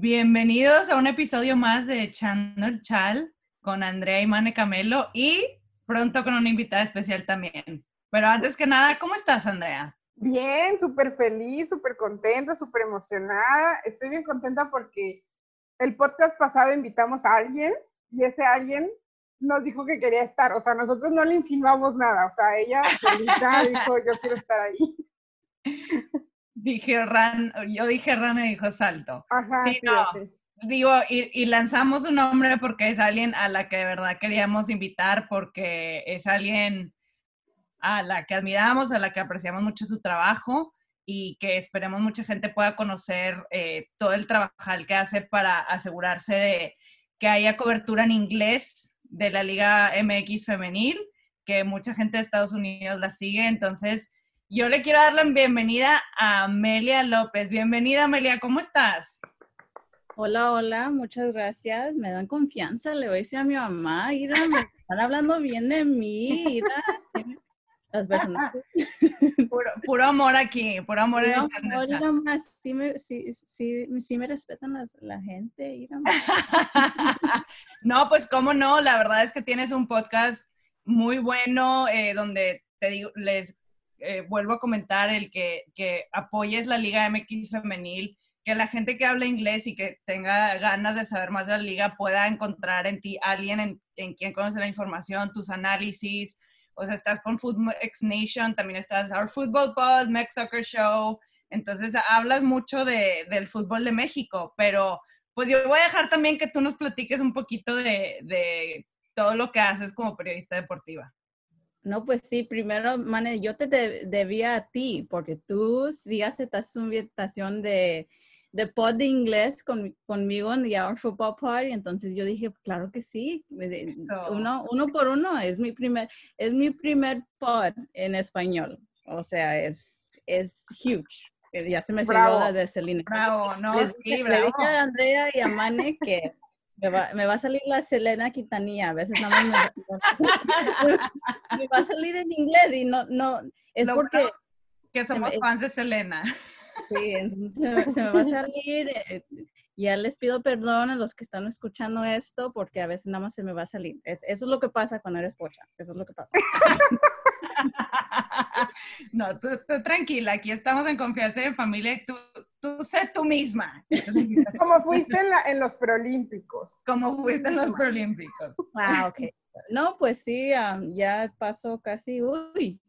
Bienvenidos a un episodio más de Echando el Chal con Andrea y Mane Camelo y pronto con una invitada especial también. Pero antes que nada, ¿cómo estás, Andrea? Bien, súper feliz, súper contenta, súper emocionada. Estoy bien contenta porque el podcast pasado invitamos a alguien y ese alguien nos dijo que quería estar. O sea, nosotros no le insinuamos nada. O sea, ella solita dijo, yo quiero estar ahí. Dije Ran, yo dije Ran y dijo Salto. Ajá, sí, sí, Digo, y, y, lanzamos un nombre porque es alguien a la que de verdad queríamos invitar, porque es alguien a la que admiramos, a la que apreciamos mucho su trabajo y que esperemos mucha gente pueda conocer eh, todo el trabajo que hace para asegurarse de que haya cobertura en inglés de la Liga MX femenil, que mucha gente de Estados Unidos la sigue. Entonces, yo le quiero dar la bienvenida a Amelia López. Bienvenida, Amelia, ¿cómo estás? Hola, hola, muchas gracias. Me dan confianza. Le voy a decir a mi mamá, Ira, me están hablando bien de mí, Ira. Las personas. Puro, amor aquí, puro amor en más, sí, me, sí, sí, sí me respetan la gente, Ira. no, pues cómo no, la verdad es que tienes un podcast muy bueno eh, donde te digo, les eh, vuelvo a comentar el que, que apoyes la Liga MX femenil, que la gente que habla inglés y que tenga ganas de saber más de la liga pueda encontrar en ti alguien en, en quien conoce la información, tus análisis. O sea, estás con Football X Nation, también estás Our Football Pod, Mex Soccer Show. Entonces, hablas mucho de, del fútbol de México, pero pues yo voy a dejar también que tú nos platiques un poquito de, de todo lo que haces como periodista deportiva. No, pues sí, primero, Mane, yo te debía a ti, porque tú sí aceptaste una invitación de, de pod de inglés conmigo en The Hour Football Party, entonces yo dije, claro que sí, uno, uno por uno, es mi primer, es mi primer pod en español, o sea, es, es huge. Eh, ya se me salió la de Selena. Bravo, no, sí, le dije a Andrea y a Mane que me va, me va, a salir la Selena Quintanilla, a veces nada más me, va a salir en inglés y no, no, es porque... que somos fans de Selena. Sí, entonces se me va a salir. Ya les pido perdón a los que están escuchando esto porque a veces nada más se me va a salir. eso es lo que pasa cuando eres pocha. Eso es lo que pasa. no, tú, tranquila. Aquí estamos en confianza y en familia. Tú, tú sé tú misma. Como fuiste en, en los preolímpicos. Como fuiste en los preolímpicos. Ah, ok. No, pues sí, ya pasó casi, uy,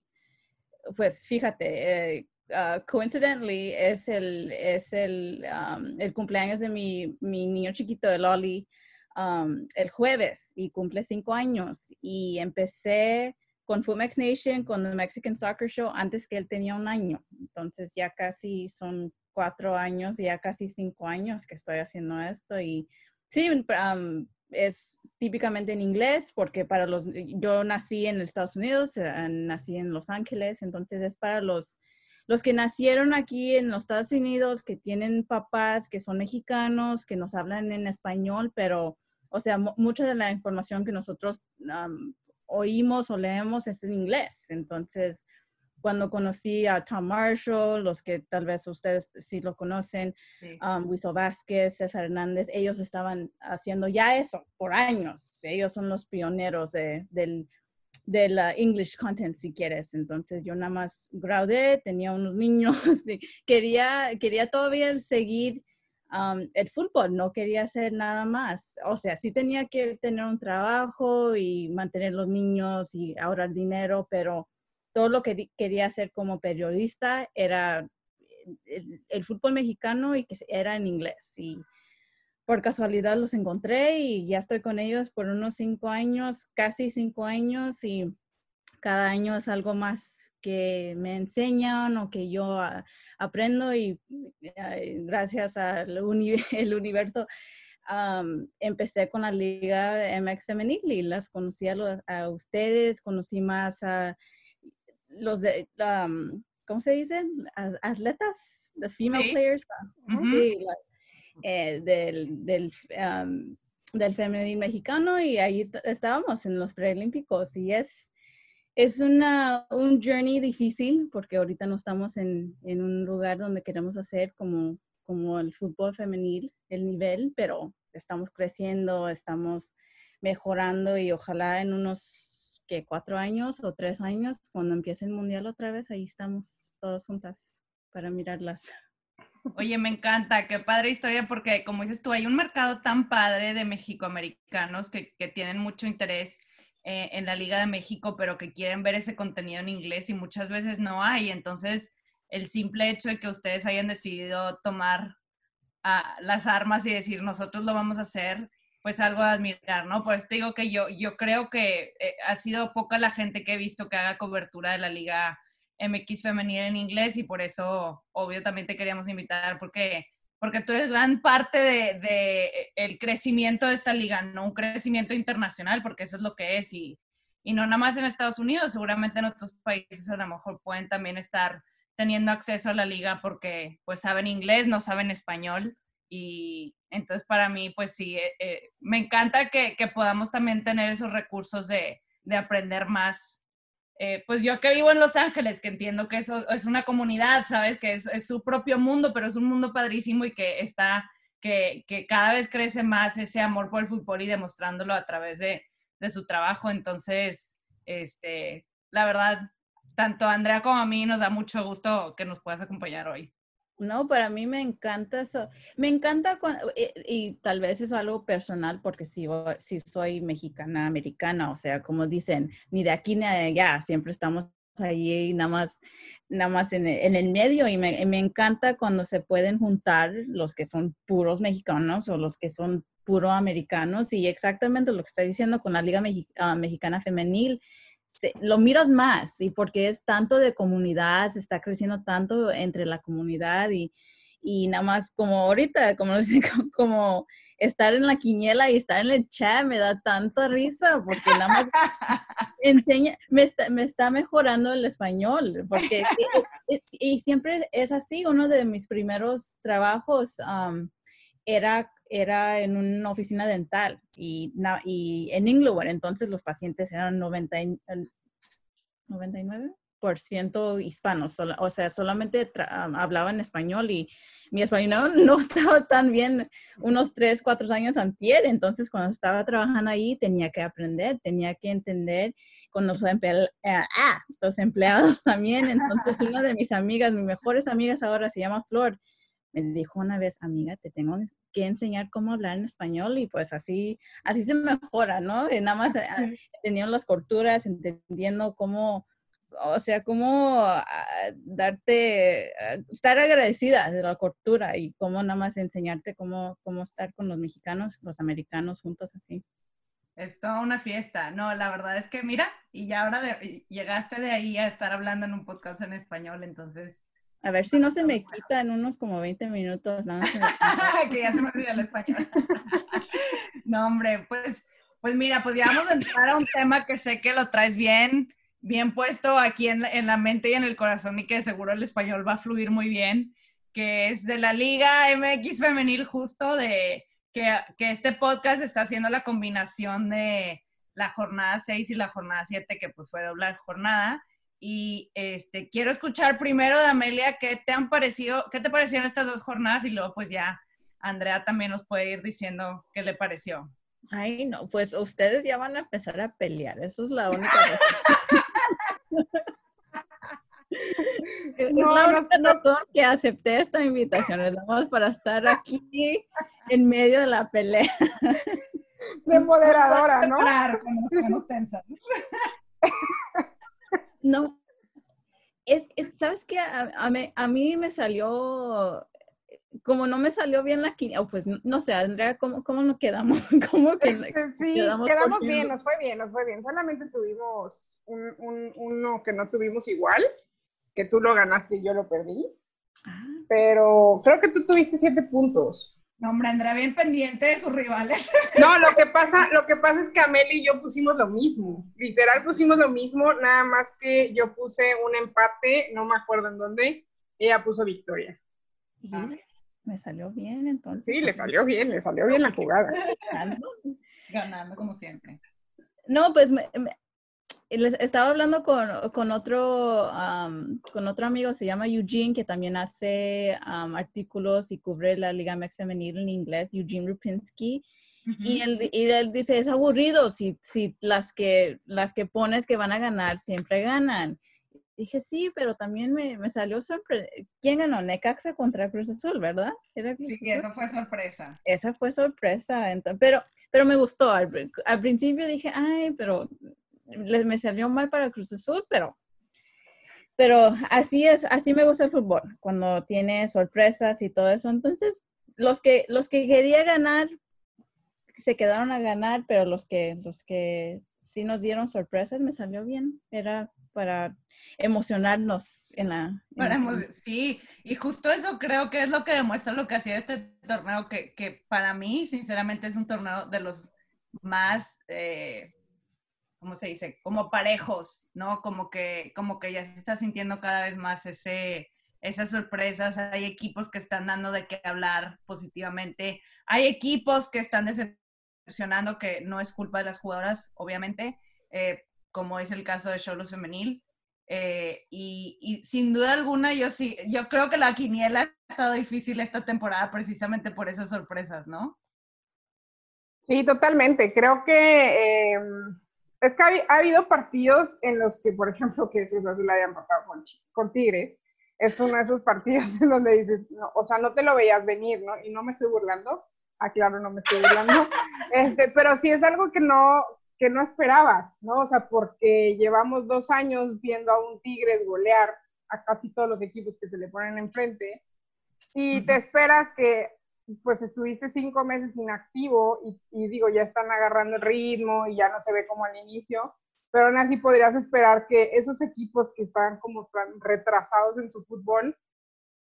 pues fíjate, eh, uh, coincidentally es el, es el, um, el cumpleaños de mi, mi, niño chiquito, de Lolly, um, el jueves y cumple cinco años. Y empecé con Fumex Nation, con el Mexican Soccer Show, antes que él tenía un año. Entonces ya casi son cuatro años, ya casi cinco años que estoy haciendo esto. Y sí, um, es típicamente en inglés porque para los, yo nací en Estados Unidos, eh, nací en Los Ángeles, entonces es para los los que nacieron aquí en los Estados Unidos, que tienen papás que son mexicanos, que nos hablan en español, pero, o sea, mucha de la información que nosotros oímos o leemos es en inglés. Entonces, cuando conocí a Tom Marshall, los que tal vez ustedes sí lo conocen, sí. Vázquez, César Hernández, ellos estaban haciendo ya eso por años. Ellos son los pioneros de, del de la English content si quieres. Entonces yo nada más gradué, tenía unos niños, quería, quería todavía seguir um, el fútbol, no quería hacer nada más. O sea, sí tenía que tener un trabajo y mantener los niños y ahorrar dinero, pero todo lo que quería hacer como periodista era el, el fútbol mexicano y que era en inglés. Y, por casualidad los encontré y ya estoy con ellos por unos cinco años, casi cinco años y cada año es algo más que me enseñan o que yo ah, aprendo y gracias al el universo empecé con la Liga MX Femenil y las conocí a, ustedes, conocí más a los de, ¿cómo se dice? Atletas, the female players. Sí, eh, del, del, del femenil mexicano y ahí estábamos en los preolímpicos y es, es una, un journey difícil porque ahorita no estamos en, en, un lugar donde queremos hacer como, como el fútbol femenil, el nivel, pero estamos creciendo, estamos mejorando y ojalá en unos que cuatro años o tres años, cuando empiece el mundial otra vez, ahí estamos todos juntas para mirarlas. Oye, me encanta, qué padre historia, porque como dices tú, hay un mercado tan padre de mexicoamericanos que, que tienen mucho interés eh, en la Liga de México, pero que quieren ver ese contenido en inglés y muchas veces no hay. Entonces, el simple hecho de que ustedes hayan decidido tomar ah, las armas y decir, nosotros lo vamos a hacer, pues algo a admirar, ¿no? Por eso te digo que yo, yo creo que eh, ha sido poca la gente que he visto que haga cobertura de la Liga MX femenil en inglés y por eso, obvio, también te queríamos invitar porque, porque tú eres gran parte de, de, el crecimiento de esta liga, ¿no? Un crecimiento internacional, porque eso es lo que es y, y no nada más en Estados Unidos, seguramente en otros países a lo mejor pueden también estar teniendo acceso a la liga porque pues saben inglés, no saben español y entonces para mí pues sí, eh, eh, me encanta que, que, podamos también tener esos recursos de, de aprender más eh, pues yo que vivo en Los Ángeles, que entiendo que eso es una comunidad, ¿sabes? Que es, su propio mundo, pero es un mundo padrísimo y que está, que, cada vez crece más ese amor por el fútbol y demostrándolo a través de, de su trabajo. Entonces, este, la verdad, tanto Andrea como a mí nos da mucho gusto que nos puedas acompañar hoy. No, para mí me encanta eso. Me encanta y, eh, y, tal vez es algo personal porque si, si soy mexicana, americana, o sea, como dicen, ni de aquí ni de allá, siempre estamos ahí nada más, nada más en, en el medio y me, me, encanta cuando se pueden juntar los que son puros mexicanos o los que son puro americanos y exactamente lo que está diciendo con la Liga uh, Mexicana Femenil lo miras más y porque es tanto de comunidad, se está creciendo tanto entre la comunidad y, y nada más como ahorita, como, como estar en la quiniela y estar en el chat me da tanta risa porque nada más enseña, me está, me está mejorando el español, porque y, siempre es así, uno de mis primeros trabajos um, era era en una oficina dental y, y en Inglewood, entonces los pacientes eran 90, 99% hispanos, o sea, solamente hablaban español y mi español no estaba tan bien unos 3, 4 años anterior, entonces cuando estaba trabajando ahí tenía que aprender, tenía que entender con los, eh, ah, los empleados también, entonces una de mis amigas, mis mejores amigas ahora se llama Flor, me dijo una vez, amiga, te tengo que enseñar cómo hablar en español y pues así, así se mejora, ¿no? Y nada más eh, entendiendo las corturas, entendiendo cómo, o sea, cómo ah, darte, ah, estar agradecida de la cortura y cómo nada más enseñarte cómo, cómo estar con los mexicanos, los americanos juntos así. Es toda una fiesta. No, la verdad es que mira, y ya ahora de, llegaste de ahí a estar hablando en un podcast en español, entonces a ver si no se me quita en unos como 20 minutos. Nada que ya se me olvidó el español. no, hombre, pues, pues mira, pues ya vamos a entrar a un tema que sé que lo traes bien, bien puesto aquí en, en la mente y en el corazón y que seguro el español va a fluir muy bien, que es de la Liga MX Femenil justo, de que, que este podcast está haciendo la combinación de la jornada 6 y la jornada 7, que pues fue doble jornada y este, quiero escuchar primero de Amelia qué te han parecido, qué te parecieron estas dos jornadas y luego pues ya Andrea también nos puede ir diciendo qué le pareció. Ay, no, pues ustedes ya van a empezar a pelear, eso es la única es no, la única razón que acepté esta invitación, es nada más para estar aquí en medio de la pelea. De moderadora, ¿no? No, es, ¿sabes qué? A, a, mí me salió, como no me salió bien la quiniela, pues no sé, Andrea, ¿cómo, cómo nos quedamos? ¿Cómo que este, sí, quedamos, bien, nos fue bien, nos fue bien. Solamente tuvimos un, un, uno que no tuvimos igual, que tú lo ganaste y yo lo perdí. Ah. Pero creo que tú tuviste siete puntos. No, hombre, Andrea, bien pendiente de sus rivales. No, lo que pasa, lo que pasa es que Ameli y yo pusimos lo mismo. Literal pusimos lo mismo, nada más que yo puse un empate, no me acuerdo en dónde, ella puso victoria. Ah. Me salió bien entonces. Sí, le salió bien, le salió bien la jugada. Ganando, como siempre. No, pues les estaba hablando con, con otro, con otro amigo, se llama Eugene, que también hace artículos y cubre la Liga MX femenil en inglés, Eugene Rupinski. y, él, y, él, dice, es aburrido si, si las, que, las que pones que van a ganar siempre ganan. Dije, sí, pero también me, me salió sorpresa. ¿Quién ganó? Necaxa contra Cruz Azul, ¿verdad? sí, esa fue sorpresa. Esa fue sorpresa. Entonces, pero, pero me gustó. Al, principio dije, ay, pero me salió mal para Cruz Azul, pero, pero así es, así me gusta el fútbol, cuando tiene sorpresas y todo eso. Entonces, los que, los que quería ganar se quedaron a ganar, pero los que, los que sí nos dieron sorpresas me salió bien. Era para emocionarnos en la... sí, y justo eso creo que es lo que demuestra lo que hacía este torneo, que, que para mí, sinceramente, es un torneo de los más, eh, ¿cómo se dice? Como parejos, ¿no? Como que, como que ya se está sintiendo cada vez más ese, esas sorpresas. Hay equipos que están dando de qué hablar positivamente. Hay equipos que están decepcionando, que no es culpa de las jugadoras, obviamente, eh, como es el caso de Cholos Femenil. Eh, y, sin duda alguna, yo sí, yo creo que la quiniela ha estado difícil esta temporada precisamente por esas sorpresas, ¿no? Sí, totalmente. Creo que em, es que ha, habido partidos en los que, por ejemplo, que Cruz Azul haya empatado con, con, Tigres. Es uno de esos partidos en donde dices, o sea, no te lo veías venir, ¿no? Y no me estoy burlando. Ah, claro, no me estoy burlando. Este, pero sí es algo que no, que no esperabas, ¿no? O sea, porque llevamos dos años viendo a un Tigres golear a casi todos los equipos que se le ponen enfrente y te esperas que pues estuviste cinco meses inactivo y, y, digo, ya están agarrando el ritmo y ya no se ve como al inicio, pero aún así podrías esperar que esos equipos que están como retrasados en su fútbol,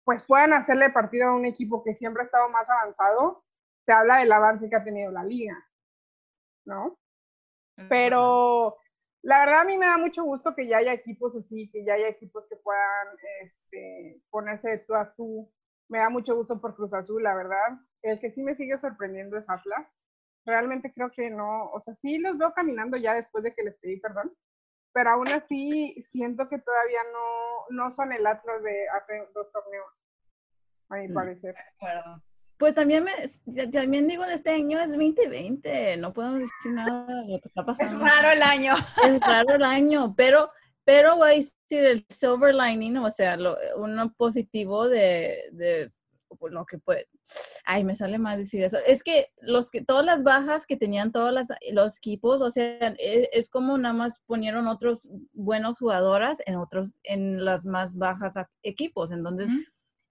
pues puedan hacerle partido a un equipo que siempre ha estado más avanzado, te habla del avance que ha tenido la liga, ¿no? Pero la verdad a mí me da mucho gusto que ya haya equipos así, que ya haya equipos que puedan este, ponerse de tú a tú. Me da mucho gusto por Cruz Azul, la verdad. El que sí me sigue sorprendiendo es Atlas. Realmente creo que no, o sea, sí los veo caminando ya después de que les pedí perdón, pero aún así siento que todavía no, no son el Atlas de hace dos torneos, a mi mm. parecer. Pues también me, también digo de este año es 2020, no podemos decir nada de lo que está pasando. Es raro el año. Es raro el año, pero, pero voy a decir el silver lining, o sea, lo, uno positivo de, de lo que puede. Ay, me sale mal decir eso. Es que los que todas las bajas que tenían todos los equipos, o sea, es, es, como nada más ponieron otros buenos jugadoras en otros, en las más bajas equipos. Entonces,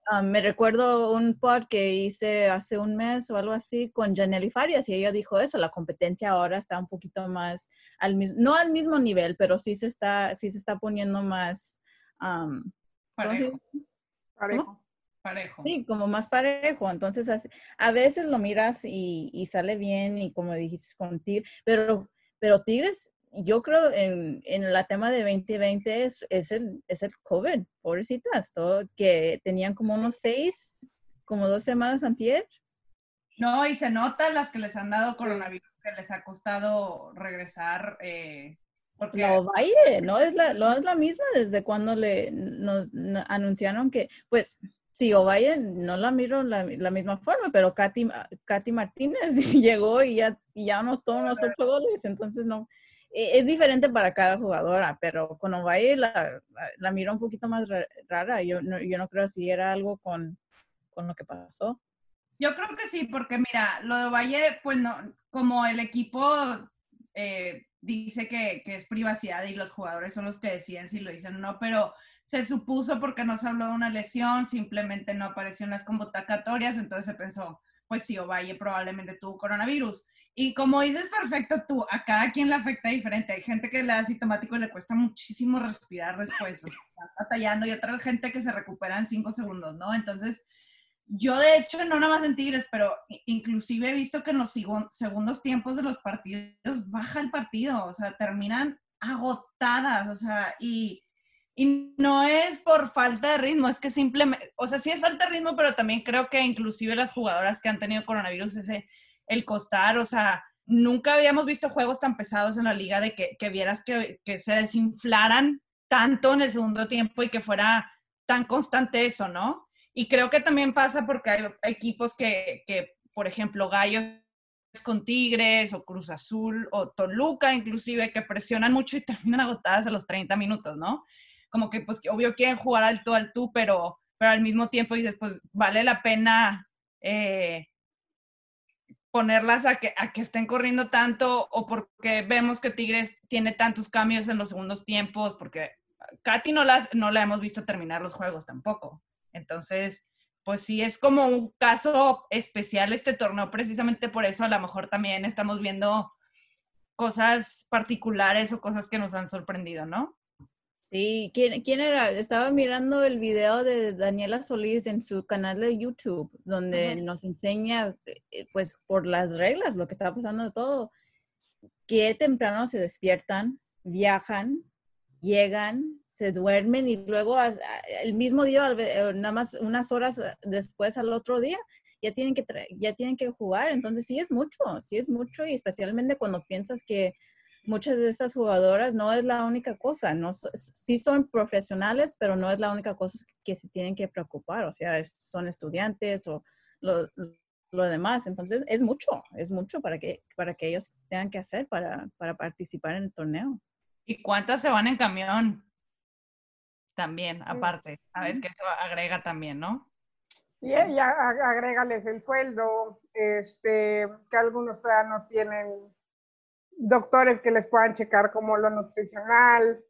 Ah, me recuerdo un pod que hice hace un mes o algo así con Janely Farias y ella dijo eso, la competencia ahora está un poquito más, al mismo, no al mismo nivel, pero sí se está, sí se está poniendo más... parejo. Parejo. Sí, como más parejo. Entonces, a veces lo miras y, y sale bien y como dijiste con Tigres, pero, pero Tigres yo creo en, en la tema de 2020 es, es, el, es el COVID, pobrecitas, todo, que tenían como unos seis, como dos semanas antier. No, y se nota las que les han dado coronavirus, que les ha costado regresar. Eh, porque... No, vaya, no es la, no es la misma desde cuando le nos, anunciaron que, pues, sí, Ovalle no la miro la, la misma forma, pero Katy, Katy Martínez llegó y ya, y ya anotó unos ocho goles, entonces no, es diferente para cada jugadora, pero con Ovalle la, la, miro un poquito más rara. Yo no, yo no creo si era algo con, con lo que pasó. Yo creo que sí, porque mira, lo de Ovalle, pues no, como el equipo eh, dice que, que, es privacidad y los jugadores son los que deciden si lo dicen o no, pero se supuso porque no se habló de una lesión, simplemente no apareció en las convocatorias, entonces se pensó, pues sí, Ovalle probablemente tuvo coronavirus. Y como dices perfecto tú, a cada quien le afecta diferente. Hay gente que le da sintomático y le cuesta muchísimo respirar después, o sea, está batallando, y otra gente que se recupera en cinco segundos, ¿no? Entonces, yo de hecho, no nada más en Tigres, pero inclusive he visto que en los segundos tiempos de los partidos baja el partido, o sea, terminan agotadas, o sea, y, y no es por falta de ritmo, es que simplemente, o sea, sí es falta de ritmo, pero también creo que inclusive las jugadoras que han tenido coronavirus ese el costar, o sea, nunca habíamos visto juegos tan pesados en la liga de que, vieras que, que, se desinflaran tanto en el segundo tiempo y que fuera tan constante eso, ¿no? Y creo que también pasa porque hay equipos que, que por ejemplo, Gallos con Tigres o Cruz Azul o Toluca inclusive, que presionan mucho y terminan agotadas a los 30 minutos, ¿no? Como que pues obvio quieren jugar al tú al tú, pero, pero al mismo tiempo dices, pues vale la pena eh, ponerlas a que, a que estén corriendo tanto o porque vemos que Tigres tiene tantos cambios en los segundos tiempos, porque Katy no, las, no la hemos visto terminar los juegos tampoco. Entonces, pues sí, es como un caso especial este torneo, precisamente por eso a lo mejor también estamos viendo cosas particulares o cosas que nos han sorprendido, ¿no? Sí, ¿quién, quién era? Estaba mirando el video de Daniela Solís en su canal de YouTube, donde nos enseña, eh, pues, por las reglas, lo que está pasando de todo, que temprano se despiertan, viajan, llegan, se duermen y luego el mismo día, eh, nada más unas horas después al otro día, ya tienen que, ya tienen que jugar. Entonces sí es mucho, sí es mucho y especialmente cuando piensas que muchas de estas jugadoras no es la única cosa, no, sí son profesionales, pero no es la única cosa que se tienen que preocupar, o sea, son estudiantes o lo, lo, demás. Entonces es mucho, es mucho para que, para que ellos tengan que hacer para, para participar en el torneo. ¿Y cuántas se van en camión? También, aparte, sabes que eso agrega también, ¿no? Y ya agrégales el sueldo, este, que algunos todavía no tienen doctores que les puedan checar como lo nutricional,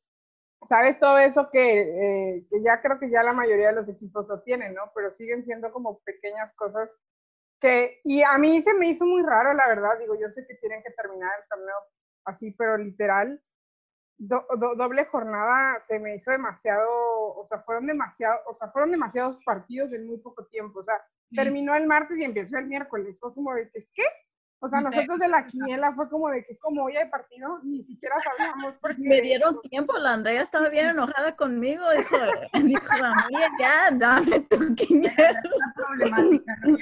sabes todo eso que, eh, que, ya creo que ya la mayoría de los equipos lo tienen, ¿no? Pero siguen siendo como pequeñas cosas que, y a mí se me hizo muy raro, la verdad, digo, yo sé que tienen que terminar el torneo así, pero literal, doble jornada se me hizo demasiado, o sea, fueron demasiado, o sea, fueron demasiados partidos en muy poco tiempo, o sea, terminó el martes y empezó el miércoles, fue como de que, ¿qué? O sea, nosotros de la quiniela fue como de que como hoy hay partido, ni siquiera sabíamos. Porque... Me dieron tiempo, la Andrea estaba bien enojada conmigo, dijo, dijo María, ya, dame tu quiniela.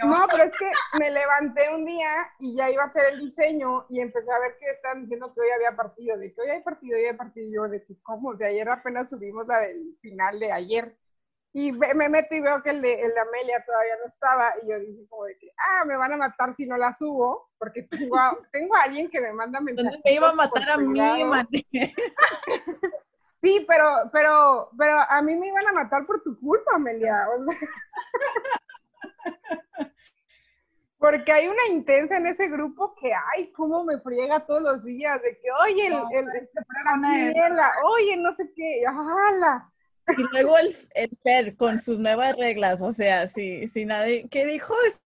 No, pero es que me levanté un día y ya iba a hacer el diseño y empecé a ver que estaban diciendo que hoy había partido, de que hoy hay partido, hoy hay partido, yo de que cómo, o sea, ayer apenas subimos la del final de ayer. Y me meto y veo que el de, el Amelia todavía no estaba. Y yo dije como de que, ah, me van a matar si no la subo. Porque tengo a, tengo a alguien que me manda mensajes. Me iba a matar a mí, Sí, pero, pero, pero a mí me iban a matar por tu culpa, Amelia. O sea, porque hay una intensa en ese grupo que, ay, cómo me friega todos los días, de que, oye, el, el, el oye, no sé qué, ¡hala! Y luego el, el Fer con sus nuevas reglas, o sea, si, si nadie, ¿qué dijo?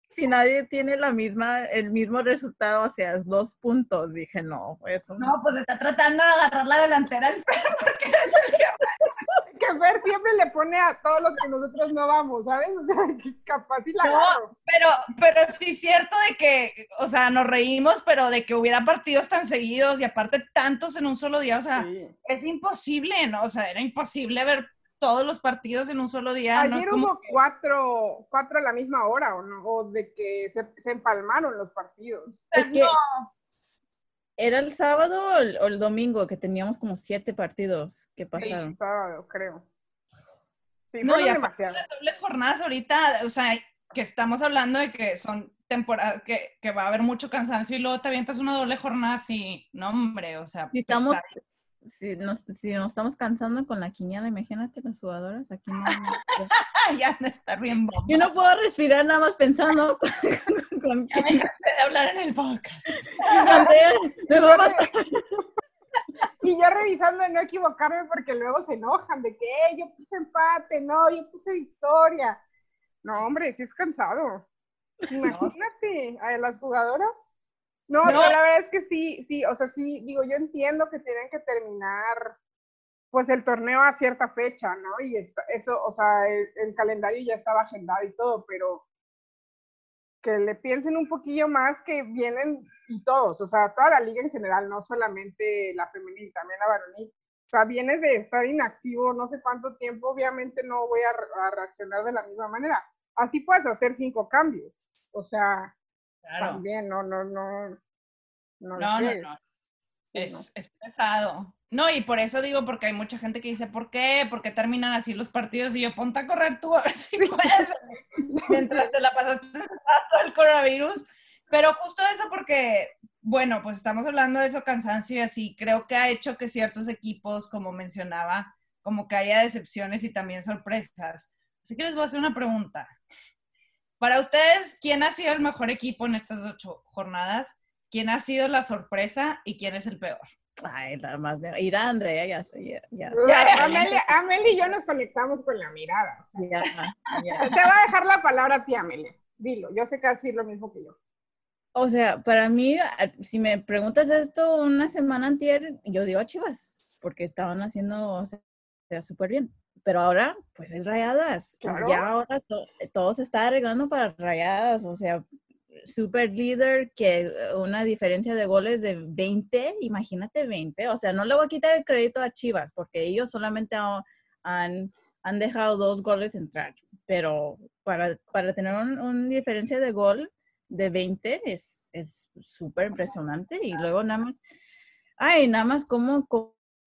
Si nadie tiene la misma, el mismo resultado, o sea, dos puntos, dije, no, eso. No, pues está tratando de agarrar la delantera al Fer, porque es el que Fer siempre le pone a todos los que nosotros no vamos, ¿sabes? O sea, que capaz y la no, pero, pero sí es cierto de que, o sea, nos reímos, pero de que hubiera partidos tan seguidos y aparte tantos en un solo día, o sea, es imposible, ¿no? O sea, era imposible ver todos los partidos en un solo día. Ayer hubo cuatro, cuatro a la misma hora, ¿o no? O de que se, empalmaron los partidos. Es que era el sábado o el, domingo que teníamos como siete partidos que pasaron. El sábado, creo. Sí, no, ya demasiado. Las dobles jornadas ahorita, o sea, que estamos hablando de que son temporadas, que, que, va a haber mucho cansancio y luego te avientas una doble jornada así, no hombre, o sea. Si estamos, si nos, si nos estamos cansando con la quiniela, imagínate las jugadoras aquí no. ya no está bien Yo no puedo respirar nada más pensando con, de hablar en el podcast. Y yo revisando de no equivocarme porque luego se enojan de que yo puse empate, no, yo puse victoria. No, hombre, sí es cansado. Imagínate a las jugadoras. No, pero la verdad es que sí, sí, o sea, sí, digo, yo entiendo que tienen que terminar pues el torneo a cierta fecha, ¿no? Y eso, o sea, el, calendario ya estaba agendado y todo, pero que le piensen un poquillo más que vienen y todos, o sea, toda la liga en general, no solamente la femenil, también la varonil. O sea, vienes de estar inactivo no sé cuánto tiempo, obviamente no voy a, a reaccionar de la misma manera. Así puedes hacer cinco cambios, o sea, también, no, no, no. No, No, no, es. Sí, Es, pesado. No, y por eso digo, porque hay mucha gente que dice, ¿por qué? ¿Por qué terminan así los partidos? Y yo, ponte a correr tú a ver si puedes. Mientras te la pasaste todo el coronavirus. Pero justo eso porque, bueno, pues estamos hablando de eso, cansancio y así. Creo que ha hecho que ciertos equipos, como mencionaba, como que haya decepciones y también sorpresas. Así que les voy a hacer una pregunta. Para ustedes, ¿quién ha sido el mejor equipo en estas ocho jornadas? ¿Quién ha sido la sorpresa y quién es el peor? Ay, la más bien. Irá, Andrea, ya sé, ya, ya, Amelia, Amelia y yo nos conectamos con la mirada. o sea, ya, te ya. voy a dejar la palabra a ti, Amelia. Dilo, yo sé que vas a decir lo mismo que yo. O sea, para mí, a- si me preguntas esto una semana anterior, yo digo Chivas, porque estaban haciendo, o sea, súper bien. Pero ahora, pues es rayadas. Claro. Ya ahora to- todo se está arreglando para rayadas. O sea, super líder que eh, una diferencia de goles de 20, imagínate 20. O sea, no le voy a quitar el crédito a Chivas, porque ellos solamente ha- han, han dejado dos goles entrar. Pero para, para tener una un diferencia de gol de 20 es es súper impresionante. Y luego nada más, ay, nada más cómo,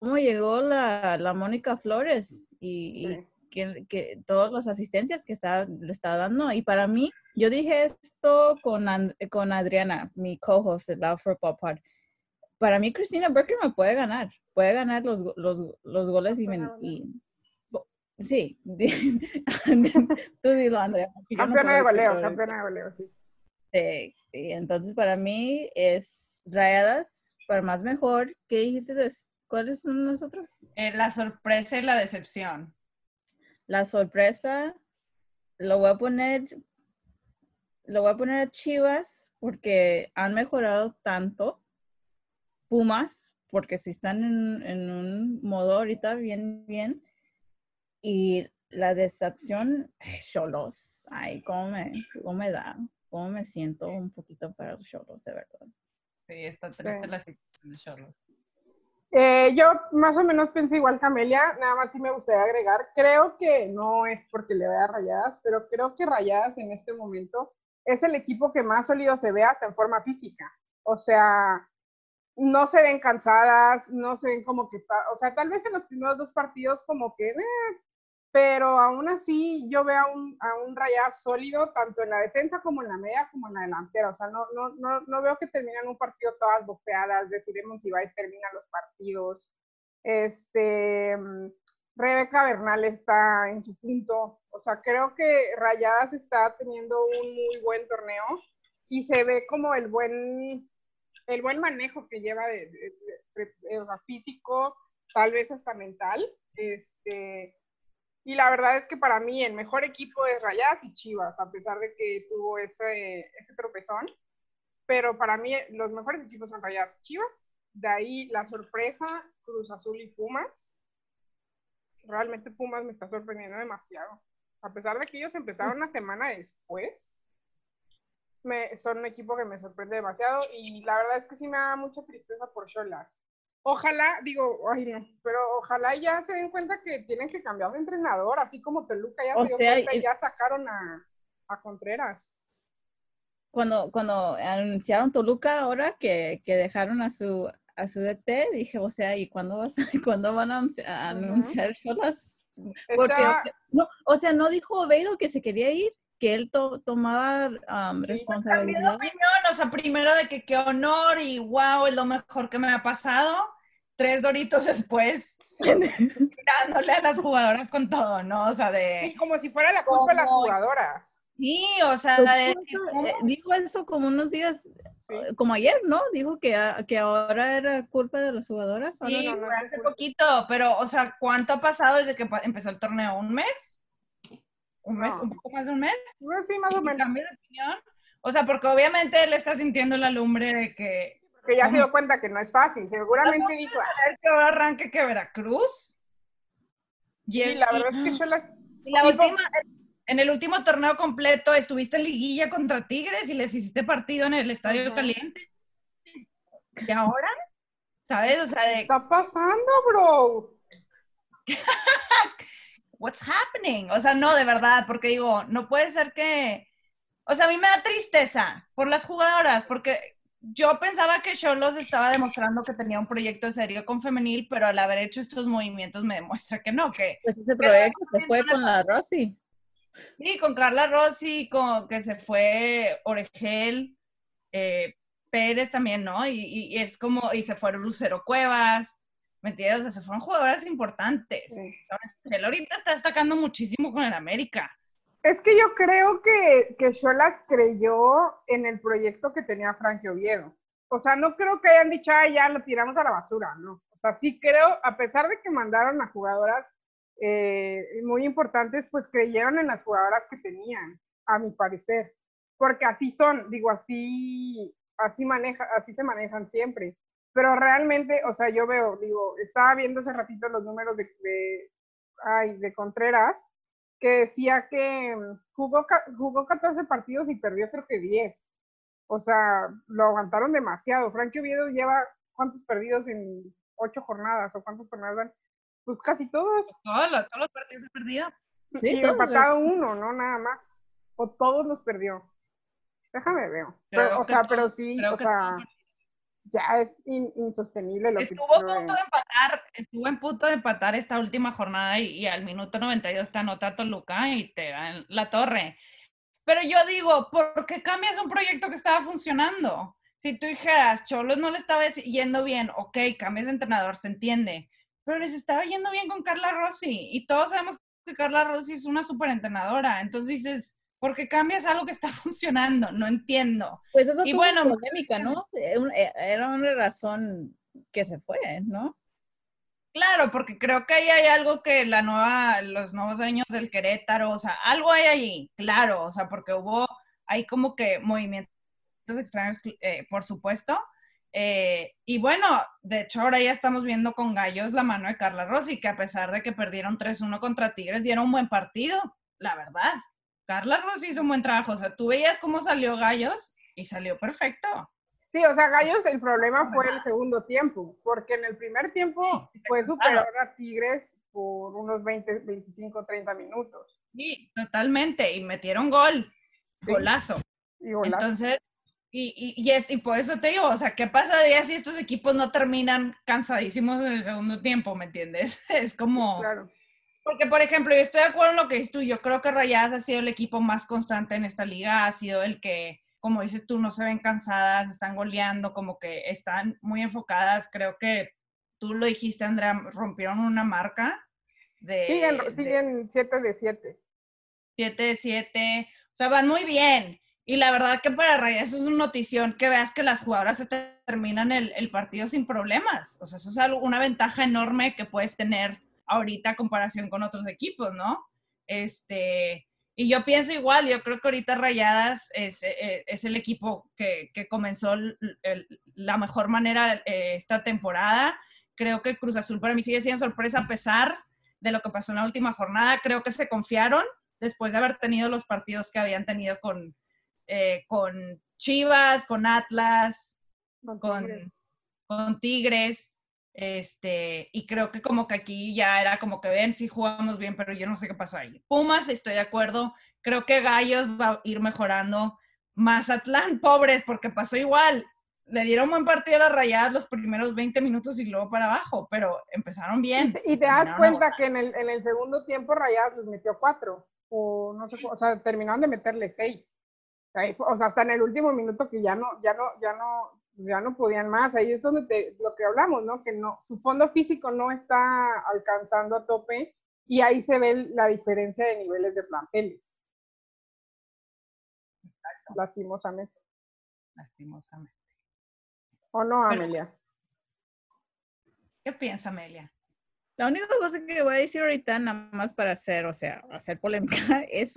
cómo llegó la, la Mónica Flores y, y Sí. que, que todas las asistencias que está, le está dando. Y para mí, yo dije esto con, An- con Adriana, mi co-host de Love Football Pod. Para mí, Cristina Burker me puede ganar. Puede ganar los, los, los goles y, y- sí. Tú dilo, Andrea. yo no Campeona de goleo, campeona de goleo, sí. Sí, sí, entonces para mí es rayadas para más mejor. ¿Qué dijiste? des- ¿Cuáles son los otros? Eh, la sorpresa y la decepción. La sorpresa, lo voy a poner, lo voy a poner a Chivas porque han mejorado tanto. Pumas, porque si están en, en un modo ahorita bien, bien. Y la decepción, Cholos. Ay, cómo me, cómo me da, cómo me siento un poquito para los Cholos, de verdad. Sí, está triste Sí. la situación de Charlotte. Eh, yo más o menos pienso igual que Amelia, nada más sí me gustaría agregar, creo que no es porque le vea Rayadas, pero creo que Rayadas en este momento es el equipo que más sólido se ve hasta en forma física. O sea, no se ven cansadas, no se ven como que, o sea, tal vez en los primeros dos partidos como que, eh, pero aún así yo veo a un, a un sólido tanto en la defensa como en la media como en la delantera. O sea, no, no, no, no veo que terminan un partido todas bofeadas, decidimos si vais termina los partidos. Este, mm, Rebeca Bernal está en su punto. O sea, creo que Rayadas está teniendo un muy buen torneo y se ve como el buen, el buen manejo que lleva de, de- de- físico, tal vez hasta mental. Este, y la verdad es que para mí el mejor equipo es Rayadas y Chivas, a pesar de que tuvo ese, ese tropezón. Pero para mí los mejores equipos son Rayadas y Chivas. De ahí la sorpresa, Cruz Azul y Pumas. Realmente Pumas me está sorprendiendo demasiado. A pesar de que ellos empezaron una semana después, me, son un equipo que me sorprende demasiado y la verdad es que sí me da mucha tristeza por Cholas. Ojalá, digo, ay no, pero ojalá ya se den cuenta que tienen que cambiar de entrenador, así como Toluca ya O se dio cuenta ya sacaron a, a Contreras. Cuando, cuando anunciaron Toluca ahora que, que dejaron a su a su DT, dije, o sea, ¿y cuándo, vas a- cuándo van a anunciar Cholas? Porque, Está- no, o sea, no dijo Obedo que se quería ir, que él to- tomaba um, Sí, responsabilidad. opinión, o sea, primero de que qué honor y wow, es lo mejor que me ha pasado. Tres doritos después, tirándole a las jugadoras con todo, ¿no? O sea, de... sí, como si fuera la culpa de las jugadoras. Sí, o sea, Pues de... eh, dijo eso como unos días, Sí. eh, como ayer, ¿no? Dijo que, que ahora era culpa de las jugadoras. ahora Sí, no, no, hace poquito, pero, o sea, ¿cuánto ha pasado desde que empezó el torneo? ¿Un mes? ¿Un mes? No. ¿Un poco más de un mes? Bueno, sí, más o ¿Y menos. cambio de opinión? O sea, porque obviamente él está sintiendo la lumbre de que Que ya se ¿Cómo? dio cuenta que no es fácil. Seguramente dijo, "Ah, a ver que ahora arranque que Veracruz. sí, el- la verdad es que yo las... y la y última, en el último torneo completo estuviste en liguilla contra Tigres y les hiciste partido en el Estadio Ujú. Caliente. ¿Y ahora? ¿Sabes? O sea, ¿Qué de, está pasando, bro? what's happening? O sea, no, de verdad, porque digo, no puede ser que, o sea, a mí me da tristeza por las jugadoras, porque yo pensaba que Cholos estaba demostrando que tenía un proyecto serio con femenil, pero al haber hecho estos movimientos me demuestra que no, que... Pues ese proyecto se fue con la Rosy. Sí, con Carla Rossi, con que se fue Oregel, eh, Pérez también, ¿no? Y, es como, y se fueron Lucero Cuevas, ¿me entiendes? O sea, se fueron jugadoras importantes. Él ahorita está destacando muchísimo con el América. Es que yo creo que, que creyó en el proyecto que tenía Frankie Oviedo. O sea, no creo que hayan dicho, ah, ya lo tiramos a la basura, ¿no? O sea, sí creo, a pesar de que mandaron a jugadoras eh, muy importantes, pues creyeron en las jugadoras que tenían, a mi parecer. Porque así son, digo, así así, maneja, así se manejan siempre. Pero realmente, o sea, yo veo, digo, estaba viendo hace ratito los números de, de, ay, de Contreras, que decía que mm, jugó, jugó 14 partidos y perdió creo que 10. O sea, lo aguantaron demasiado. Frankie Oviedo lleva cuántos perdidos en ocho jornadas o cuántas jornadas Pues casi todos. Todos, todos los partidos se perdido. Sí, y empatado uno, ¿no? Nada más. O todos los perdió. Déjame veo. o sea, pero sí, o sea, ya es insostenible lo estuvo que... Estuvo punto de empatar, estuvo en punto de empatar esta última jornada y, al minuto 92 te anota Toluca y te dan la torre. Pero yo digo, ¿por qué cambias un proyecto que estaba funcionando? Si tú dijeras, Cholos no le estaba yendo bien, ok, cambias de entrenador, se entiende. Pero les estaba yendo bien con Carla Rossi y todos sabemos que Carla Rossi es una súper entrenadora. Entonces dices, porque cambias algo que está funcionando, no entiendo. Pues eso y tuvo bueno, polémica, ¿no? Eh, eh, era una razón que se fue, ¿no? Claro, porque creo que ahí hay algo que la nueva, los nuevos años del Querétaro, o sea, algo hay ahí, claro, o sea, porque hubo, hay como que movimientos extraños, eh, por supuesto. y bueno, de hecho ahora ya estamos viendo con Gallos la mano de Carla Rossi, que a pesar de que perdieron 3-1 contra Tigres, dieron un buen partido, la verdad. Carla Rossi hizo un buen trabajo. O sea, tú veías cómo salió Gallos y salió perfecto. Sí, o sea, Gallos el problema fue el segundo tiempo, porque en el primer tiempo fue superior a Tigres por unos 20, 25, 30 minutos. Sí, totalmente, y metieron gol, golazo. Y golazo. Entonces, y, y, es, y por eso te digo, o sea, ¿qué pasaría si estos equipos no terminan cansadísimos en el segundo tiempo, me entiendes? Es como... Claro. Porque, por ejemplo, yo estoy de acuerdo en lo que dices tú. Yo creo que Rayadas ha sido el equipo más constante en esta liga. Ha sido el que, como dices tú, no se ven cansadas, están goleando, como que están muy enfocadas. Creo que tú lo dijiste, Andrea, rompieron una marca. De, siguen, siguen 7 de 7. 7 de 7. O sea, van muy bien. Y la verdad que para Rayadas es una notición que veas que las jugadoras se terminan el, el partido sin problemas. O sea, eso es algo, una ventaja enorme que puedes tener ahorita a comparación con otros equipos, ¿no? Este, y yo pienso igual, yo creo que ahorita Rayadas es, eh, es el equipo que, que comenzó la mejor manera eh, esta temporada. Creo que Cruz Azul para mí sigue siendo sorpresa a pesar de lo que pasó en la última jornada. Creo que se confiaron después de haber tenido los partidos que habían tenido con, eh, con Chivas, con Atlas, con, con Tigres. Este, y creo que como que aquí ya era como que ven, sí jugamos bien, pero yo no sé qué pasó ahí. Pumas, estoy de acuerdo. Creo que Gallos va a ir mejorando. Mazatlán, pobres, porque pasó igual. Le dieron buen partido a las rayadas los primeros 20 minutos y luego para abajo, pero empezaron bien. Y te, das cuenta que en el, en el, segundo tiempo Rayadas les metió cuatro, o no sé, o sea, terminaron de meterle seis. O sea, hasta en el último minuto que ya no, ya no, ya no, ya no podían más. Ahí es donde te, lo que hablamos, ¿no? Que no, su fondo físico no está alcanzando a tope y ahí se ve la diferencia de niveles de planteles. Lastimosamente. Lastimosamente. ¿O no, Amelia? ¿Qué piensa Amelia? La única cosa que voy a decir ahorita, nada más para hacer, o sea, hacer polémica, es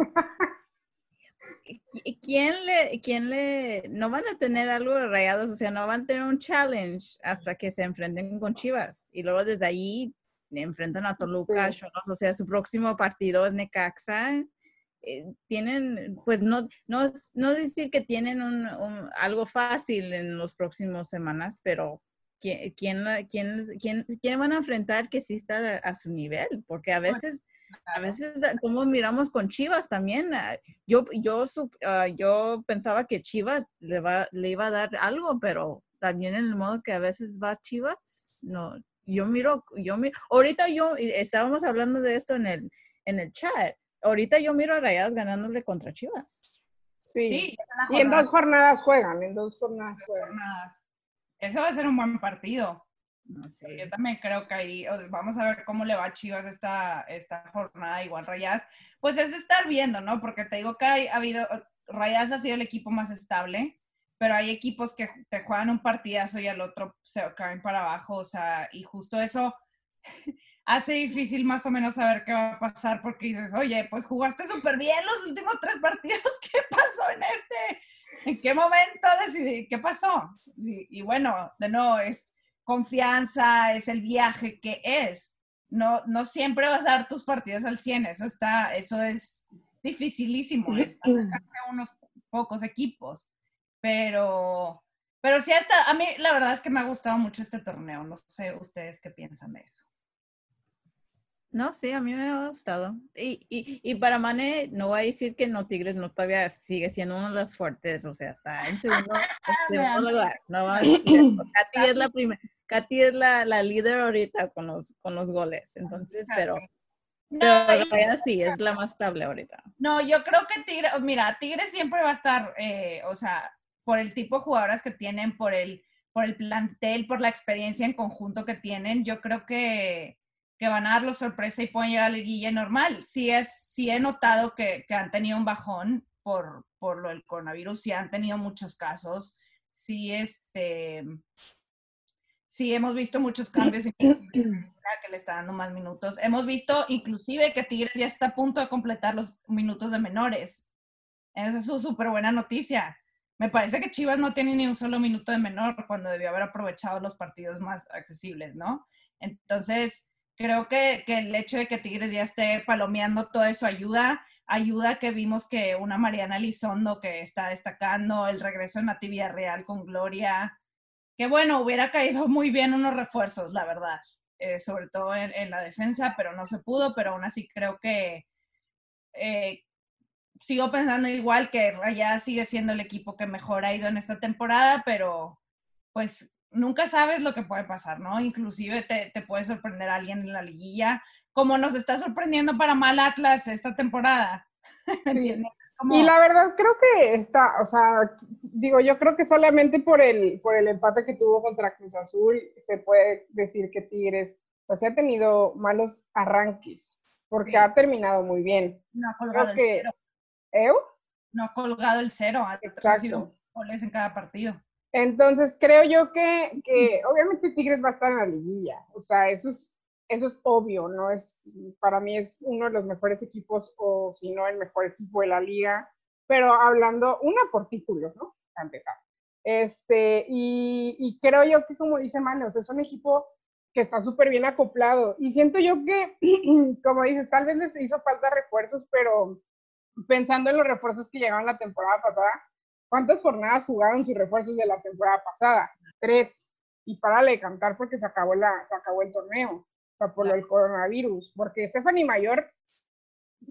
¿Quién le, quién le, no van a tener algo de rayados, o sea, no van a tener un challenge hasta que se enfrenten con Chivas y luego desde ahí enfrentan a Toluca, o sea, su próximo partido es Necaxa. Eh, tienen, pues no, no, no decir que tienen un, algo fácil en los próximos semanas, pero ¿quién, quién, quién, quién, quién van a enfrentar que sí está a, su nivel? Porque a veces a veces como miramos con Chivas también. ah, Yo, yo, ah, yo pensaba que Chivas le, va, le iba a dar algo, pero también en el modo que a veces va Chivas, no. Yo miro, yo miro, ahorita yo, estábamos hablando de esto en el, en el chat, ahorita yo miro a Rayadas ganándole contra Chivas. Sí. Y en dos jornadas juegan, en dos jornadas juegan. jornadas. Eso va a ser un buen partido. No sé. Yo también creo que ahí vamos a ver cómo le va a Chivas esta, esta jornada, igual Rayas. Pues es estar viendo, ¿no? Porque te digo que ha habido, Rayas ha sido el equipo más estable, pero hay equipos que te juegan un partidazo y al otro se caen para abajo, o sea, y justo eso hace difícil más o menos saber qué va a pasar porque dices, oye, pues jugaste súper bien los últimos tres partidos, ¿qué pasó en este? ¿En qué momento decidí? ¿Qué pasó? Y, y bueno, de nuevo, es confianza, es el viaje que es. No, no siempre vas a dar tus partidos al 100, eso está, eso es dificilísimo, es a unos pocos equipos, pero, pero sí hasta, a mí la verdad es que me ha gustado mucho este torneo, no sé ustedes qué piensan de eso. No, sí, a mí me ha gustado. Y, y, y para Mane, no voy a decir que no Tigres no todavía sigue siendo uno de los fuertes, o sea, está en segundo, en segundo lugar. No va a decir, Katy es la primera, Katy es la, la líder ahorita con los, con los goles, entonces, pero, No, pero y- sí es la más estable ahorita. No, yo creo que Tigre, mira, Tigre siempre va a estar, eh, o sea, por el tipo de jugadoras que tienen, por el, por el plantel, por la experiencia en conjunto que tienen, yo creo que, que van a dar la sorpresa y pueden llegar a la liguilla normal. Sí, es, sí he notado que, que han tenido un bajón por, por lo del coronavirus, sí han tenido muchos casos, sí, este, sí hemos visto muchos cambios que le está dando más minutos. Hemos visto inclusive que Tigres ya está a punto de completar los minutos de menores. Esa es su súper buena noticia. Me parece que Chivas no tiene ni un solo minuto de menor cuando debió haber aprovechado los partidos más accesibles, ¿no? Entonces, creo que, que el hecho de que Tigres ya esté palomeando todo eso ayuda. Ayuda que vimos que una Mariana Lizondo que está destacando, el regreso de Natividad Real con Gloria, que bueno, hubiera caído muy bien unos refuerzos, la verdad, eh, sobre todo en, en, la defensa, pero no se pudo, pero aún así creo que eh, sigo pensando igual que Raya sigue siendo el equipo que mejor ha ido en esta temporada, pero pues nunca sabes lo que puede pasar, ¿no? Inclusive te, te puede sorprender a alguien en la liguilla, como nos está sorprendiendo para mal Atlas esta temporada. Sí. Como... Y la verdad creo que está, o sea, digo, yo creo que solamente por el, por el empate que tuvo contra Cruz Azul se puede decir que Tigres, o sea, ha tenido malos arranques, porque sí. ha terminado muy bien. No ha colgado creo que, el cero. ¿Eh? No ha colgado el cero, ha recibido goles en cada partido. Entonces creo yo que, que obviamente Tigres va a estar en la liguilla, o sea, eso es eso es obvio, ¿no? Es, para mí es uno de los mejores equipos, o si no el mejor equipo de la liga, pero hablando, una por títulos, ¿no? A empezar. Este, y, y creo yo que, como dice Manos, es un equipo que está súper bien acoplado. Y siento yo que, como dices, tal vez les hizo falta refuerzos, pero pensando en los refuerzos que llegaron la temporada pasada, ¿cuántas jornadas jugaron sus refuerzos de la temporada pasada? Tres. Y para de cantar porque se acabó, la, se acabó el torneo o sea, por del coronavirus, porque Stephanie Mayor,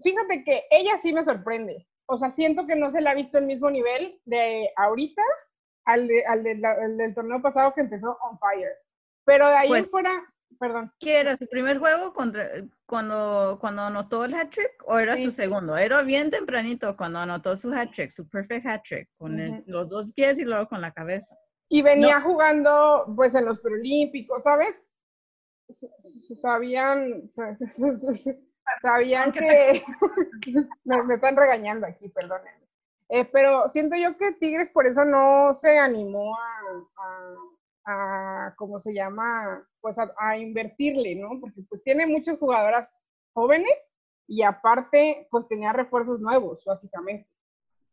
fíjate que ella sí me sorprende, o sea, siento que no se le ha visto el mismo nivel de ahorita al, de, al, de la, al del torneo pasado que empezó on fire, pero de ahí pues, fuera, perdón. ¿Qué era su primer juego contra, cuando, cuando anotó el hat-trick o era sí. su segundo? Era bien tempranito cuando anotó su hat-trick, su perfect hat-trick, con uh -huh. el, los dos pies y luego con la cabeza. Y venía no. jugando pues en los preolímpicos, ¿sabes? Sabían, sabían que, me, me, están regañando aquí, perdónenme. Eh, pero siento yo que Tigres por eso no se animó a, a, a ¿cómo se llama? Pues a, a, invertirle, ¿no? Porque pues tiene muchas jugadoras jóvenes y aparte pues tenía refuerzos nuevos, básicamente.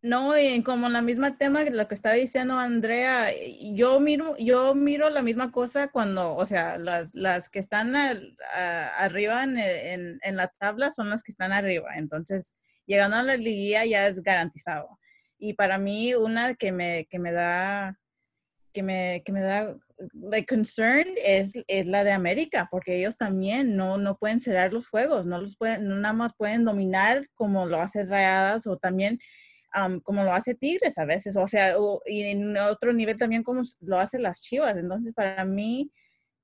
No, y como la misma tema que lo que estaba diciendo Andrea, yo miro, yo miro la misma cosa cuando, o sea, las, las que están arriba en, en, en, la tabla son las que están arriba. Entonces, llegando a la liguilla ya es garantizado. Y para mí, una que me, que me da, que me, que me da like concern es, es la de América, porque ellos también no, no pueden cerrar los juegos, no los pueden, no nada más pueden dominar como lo hace Rayadas o también um, como lo hace Tigres a veces, o sea, o- y en otro nivel también como lo hacen las Chivas. Entonces, para mí,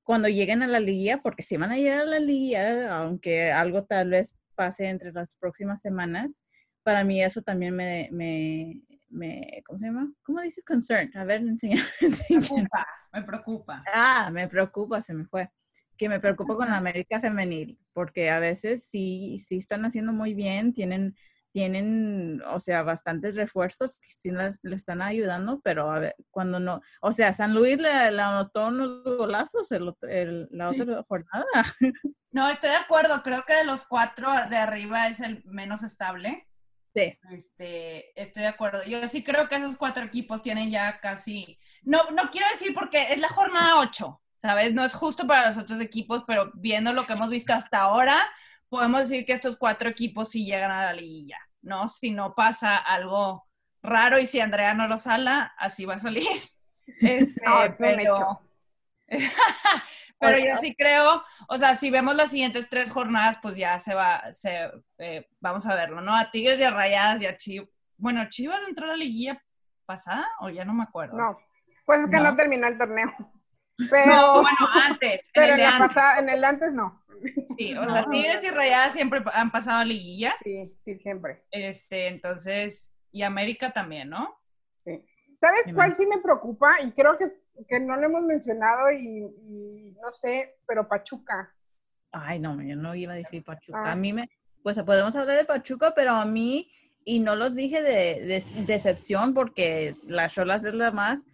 cuando lleguen a la liguilla, porque si van a llegar a la liguilla, aunque algo tal vez pase entre las próximas semanas, para mí eso también me, me, me ¿cómo se llama? ¿Cómo dices concern? A ver, enseña. Me enseña. preocupa, me preocupa. Ah, me preocupa, se me fue. Que me preocupa con la América femenil, porque a veces sí, sí están haciendo muy bien, tienen, tienen, o sea, bastantes refuerzos que sí le están ayudando, pero a ver, cuando no, o sea, San Luis le, le anotó unos golazos el el- la Sí. otra jornada. No, estoy de acuerdo. Creo que de los cuatro de arriba es el menos estable. Sí. Este, estoy de acuerdo. Yo sí creo que esos cuatro equipos tienen ya casi. No, no quiero decir porque es la jornada 8, ¿sabes? No es justo para los otros equipos, pero viendo lo que hemos visto hasta ahora, podemos decir que estos cuatro equipos sí llegan a la liguilla, ¿no? Si no pasa algo raro y si Andrea no lo sala, así va a salir. Este, No, pero, pero yo sí creo, o sea, si vemos las siguientes tres jornadas, pues ya se va, se, eh, vamos a verlo, ¿no? A Tigres y a Rayadas y a Chivas. Bueno, ¿Chivas entró a la liguilla pasada o ya no me acuerdo? No, pues es que no, No. terminó el torneo. Pero, No, bueno, antes. en pero el en, de la antes, pasada, en el antes no. sí, o sea, No. Tigres y Rayadas siempre han pasado a liguilla, Sí, sí, siempre. este, entonces, y América también, ¿no? Sí. ¿Sabes Sí, cuál man. sí me preocupa? Y creo que, que no lo hemos mencionado y, y no sé, pero Pachuca. Ay, no, yo no iba a decir Pachuca. Ah. A mí me, pues podemos hablar de Pachuca, pero a mí, y no los dije de, de- decepción porque las Cholas es la más,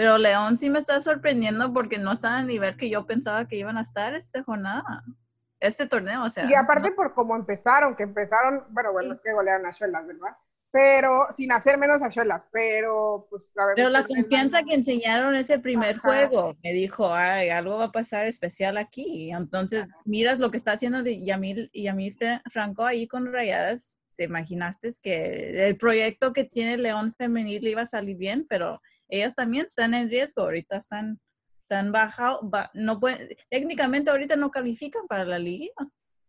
pero León sí me está sorprendiendo porque no están al nivel que yo pensaba que iban a estar esta jornada, este torneo, o sea. Y aparte no- por cómo empezaron, que empezaron, bueno, bueno, es que golearon a Cholas, ¿verdad? Pero, sin hacer menos a Cholas, pero pues sabemos pero la confianza que enseñaron ese primer Ajá. juego me dijo, ay, algo va a pasar especial aquí. Entonces, miras lo que está haciendo Yamil, Yamil Fra- Franco ahí con Rayadas. Te imaginaste que el proyecto que tiene León Femenil iba a salir bien, pero ellas también están en riesgo. Ahorita están, están bajados, no pueden, técnicamente ahorita no califican para la liga.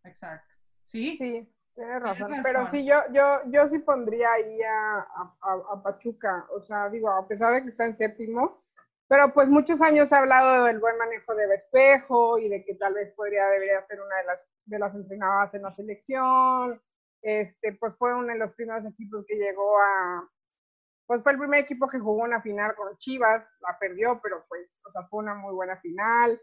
Exacto. ¿Sí? Sí, tienes razón. razón. Pero sí, yo, yo, yo sí pondría ahí a, a- a- Pachuca. O sea, digo, a pesar de que está en séptimo, pero pues muchos años se ha hablado del buen manejo de Vespejo y de que tal vez podría, debería ser una de las, de las entrenadas en la selección. Este, pues fue uno de los primeros equipos que llegó a, pues fue el primer equipo que jugó una final con Chivas, la perdió, pero pues, o sea, fue una muy buena final.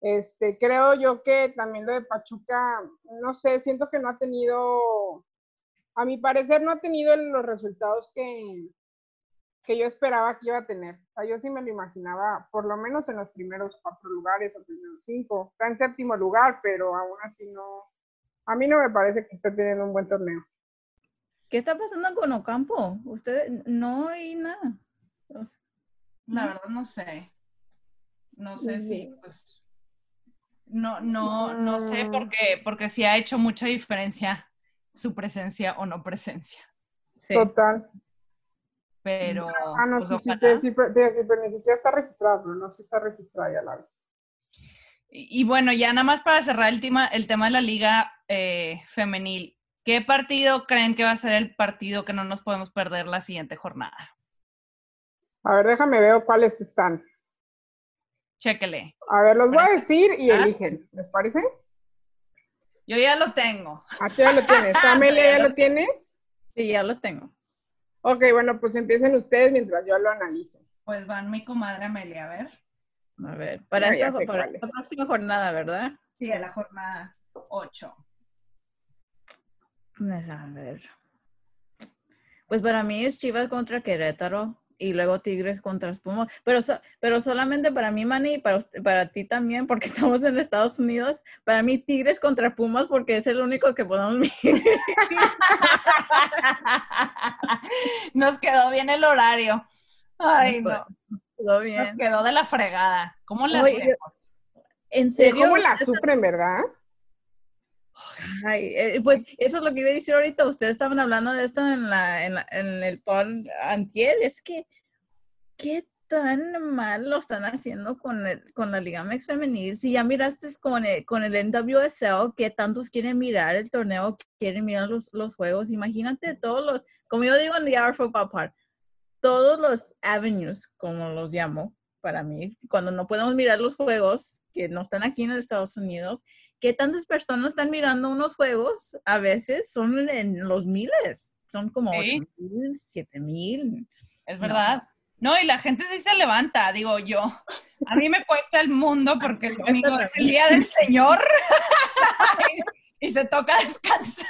Este, creo yo que también lo de Pachuca, no sé, siento que no ha tenido, a mi parecer no ha tenido los resultados que, que yo esperaba que iba a tener. O sea, yo sí me lo imaginaba, por lo menos en los primeros cuatro lugares o primeros cinco. Está en séptimo lugar, pero aún así no, a mí no me parece que esté teniendo un buen torneo. ¿Qué está pasando con Ocampo? Ustedes no hay nada. O sea, La verdad no sé. No sé si, Sí. pues, no, no, no sé Mm. porque, porque sí ha hecho mucha diferencia su presencia o no presencia. sí. Total. Pero, Ah, no, pues, sí, sí, ojalá. te, sí, pero- te- sí, pero ni siquiera está registrado, pero no, sí está registrada ya la. Y, y bueno, ya nada más para cerrar el tema, el tema de la liga eh, femenil, ¿qué partido creen que va a ser el partido que no nos podemos perder la siguiente jornada? A ver, déjame ver cuáles están. Chéquele. A ver, los voy a decir y ¿Ah? eligen. ¿Les parece? Yo ya lo tengo. ¿A qué ya lo tienes? ¿Tú, Amelia, Ya lo tienes? Sí, ya lo tengo. Ok, bueno, pues empiecen ustedes mientras yo lo analice. Pues van mi comadre Amelia, a ver. A ver, para, No, esta, para es. próxima jornada, ¿verdad? Sí, de la jornada 8. Pues, A ver. Pues para mí es Chivas contra Querétaro y luego Tigres contra Pumas. Pero, so- pero solamente para mí, Manny, y para, usted- para ti también, porque estamos en Estados Unidos. Para mí, Tigres contra Pumas, porque es el único que podemos ver. Nos quedó bien el horario. Ay, Nos no. Nos bien. quedó de la fregada. ¿Cómo le Oye, hacemos? ¿En serio? ¿Cómo la sufren, verdad? Ay, eh, pues eso es lo que iba a decir ahorita. Ustedes estaban hablando de esto en, la, en, la- en el pod antier. Es que, ¿qué tan mal lo están haciendo con, el, con la Liga MX femenil. Si ya miraste con el, con el NWSL, que tantos quieren mirar el torneo, quieren mirar los, los juegos, imagínate todos los, como yo digo en The Hour Football Park, todos los avenues, como los llamo, para mí, cuando no podemos mirar los juegos que no están aquí en Estados Unidos, que tantas personas están mirando unos juegos, a veces son en los miles, son como Sí. 8 mil, 7 mil. Es No. verdad. No, y la gente sí se levanta, digo yo. A mí me cuesta el mundo porque domingo es el día del Señor y, y se toca descansar.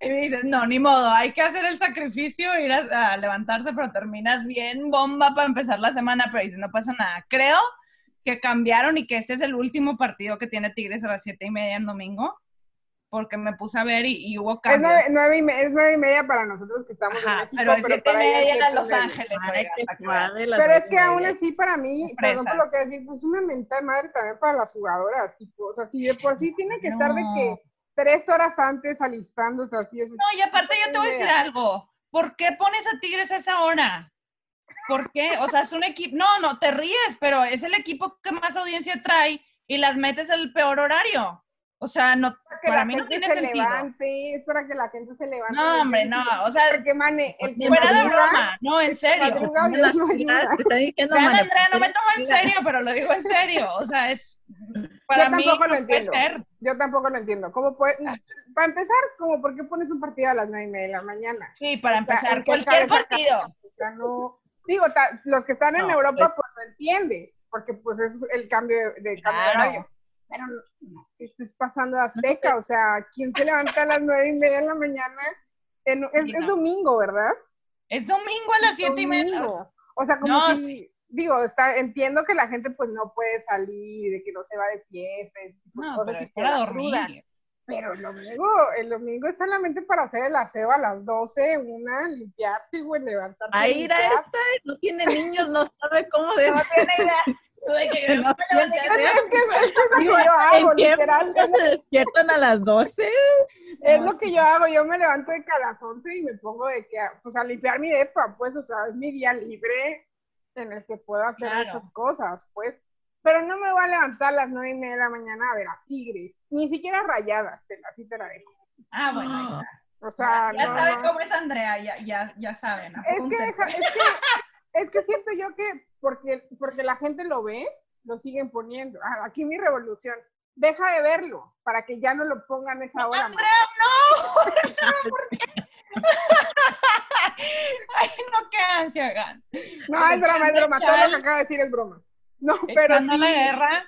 Y me dices, no, ni modo, hay que hacer el sacrificio, ir a, a levantarse, pero terminas bien bomba para empezar la semana, pero dices, no pasa nada. Creo que cambiaron y que este es el último partido que tiene Tigres a las siete y media en domingo, porque me puse a ver y, y hubo Es cambios. nueve, nueve y me- es nueve y media para nosotros que estamos en Ajá, México, pero es siete y es media en y Los. Ángeles. Las Pero es que aún así para mí, perdón por lo Fresas. que decir, pues una mental madre también para las jugadoras, tipo, o sea, si de por sí tiene que estar de que No. tres horas antes alistándose así, es No, y aparte yo te voy a decir algo. ¿Por qué pones a Tigres a esa hora? ¿Por qué? O sea, es un equipo. No, no, te ríes, pero es el equipo que más audiencia trae y las metes al peor horario. O sea, no, para que para la mí no tiene se sentido. levante, es para que la gente se levante. No, hombre, no. O sea, Porque, mane, el que fuera de broma, no, en serio. madruga, Dios ayuda. te está diciendo, Vean, Mane, Andrea, no me tomo en serio, pero lo digo en serio. O sea, es. Para Yo mí tampoco no lo puede entiendo. ser. Yo tampoco lo entiendo. ¿Cómo puede, para empezar, como por qué pones un partido a las nueve y media de la mañana? Sí, para O sea, empezar, ¿en qué cualquier partido. O sea, no. Digo, ta- los que están en No, Europa, pues lo entiendes, porque pues es el cambio de, de cambio de horario. Pero no, no te estés pasando de Azteca, o sea, ¿quién se levanta a las nueve y media de la mañana? En- es, Sí, es no. domingo, ¿verdad? Es domingo a las siete y media. O sea, como No, si, digo, está, entiendo que la gente pues no puede salir, de que no se va de fiesta, No, pero es para dormir. Pero el domingo, el domingo es solamente para hacer el aseo a las 12, una, limpiarse, güey, levantarse. Ahí era esta, no tiene niños, no sabe cómo de No tiene idea. De que No. Es que es, lo que yo hago, ¿En qué literal. se despiertan a las 12? es lo que yo hago. Yo me levanto de cada las 11 y me pongo de que, pues, a limpiar mi depa, pues, o sea, es mi día libre en el que puedo hacer Claro. esas cosas, pues. Pero no me voy a levantar a las 9 y media de la mañana a ver a Tigres, ni siquiera rayadas, te, así te la dejo. Ah, bueno, ahí está. O sea, ya no, saben no. cómo es Andrea, ya, ya, ya saben. Es que, deja- es que, es que siento yo que porque, porque la gente lo ve, lo siguen poniendo. Ah, Aquí mi revolución. Deja de verlo para que ya no lo pongan esa hora. Andrea, no. Ay, no, qué ansia, Gan. No, es broma, es broma. Todo lo que acaba de decir es broma. No, pero sí, la guerra.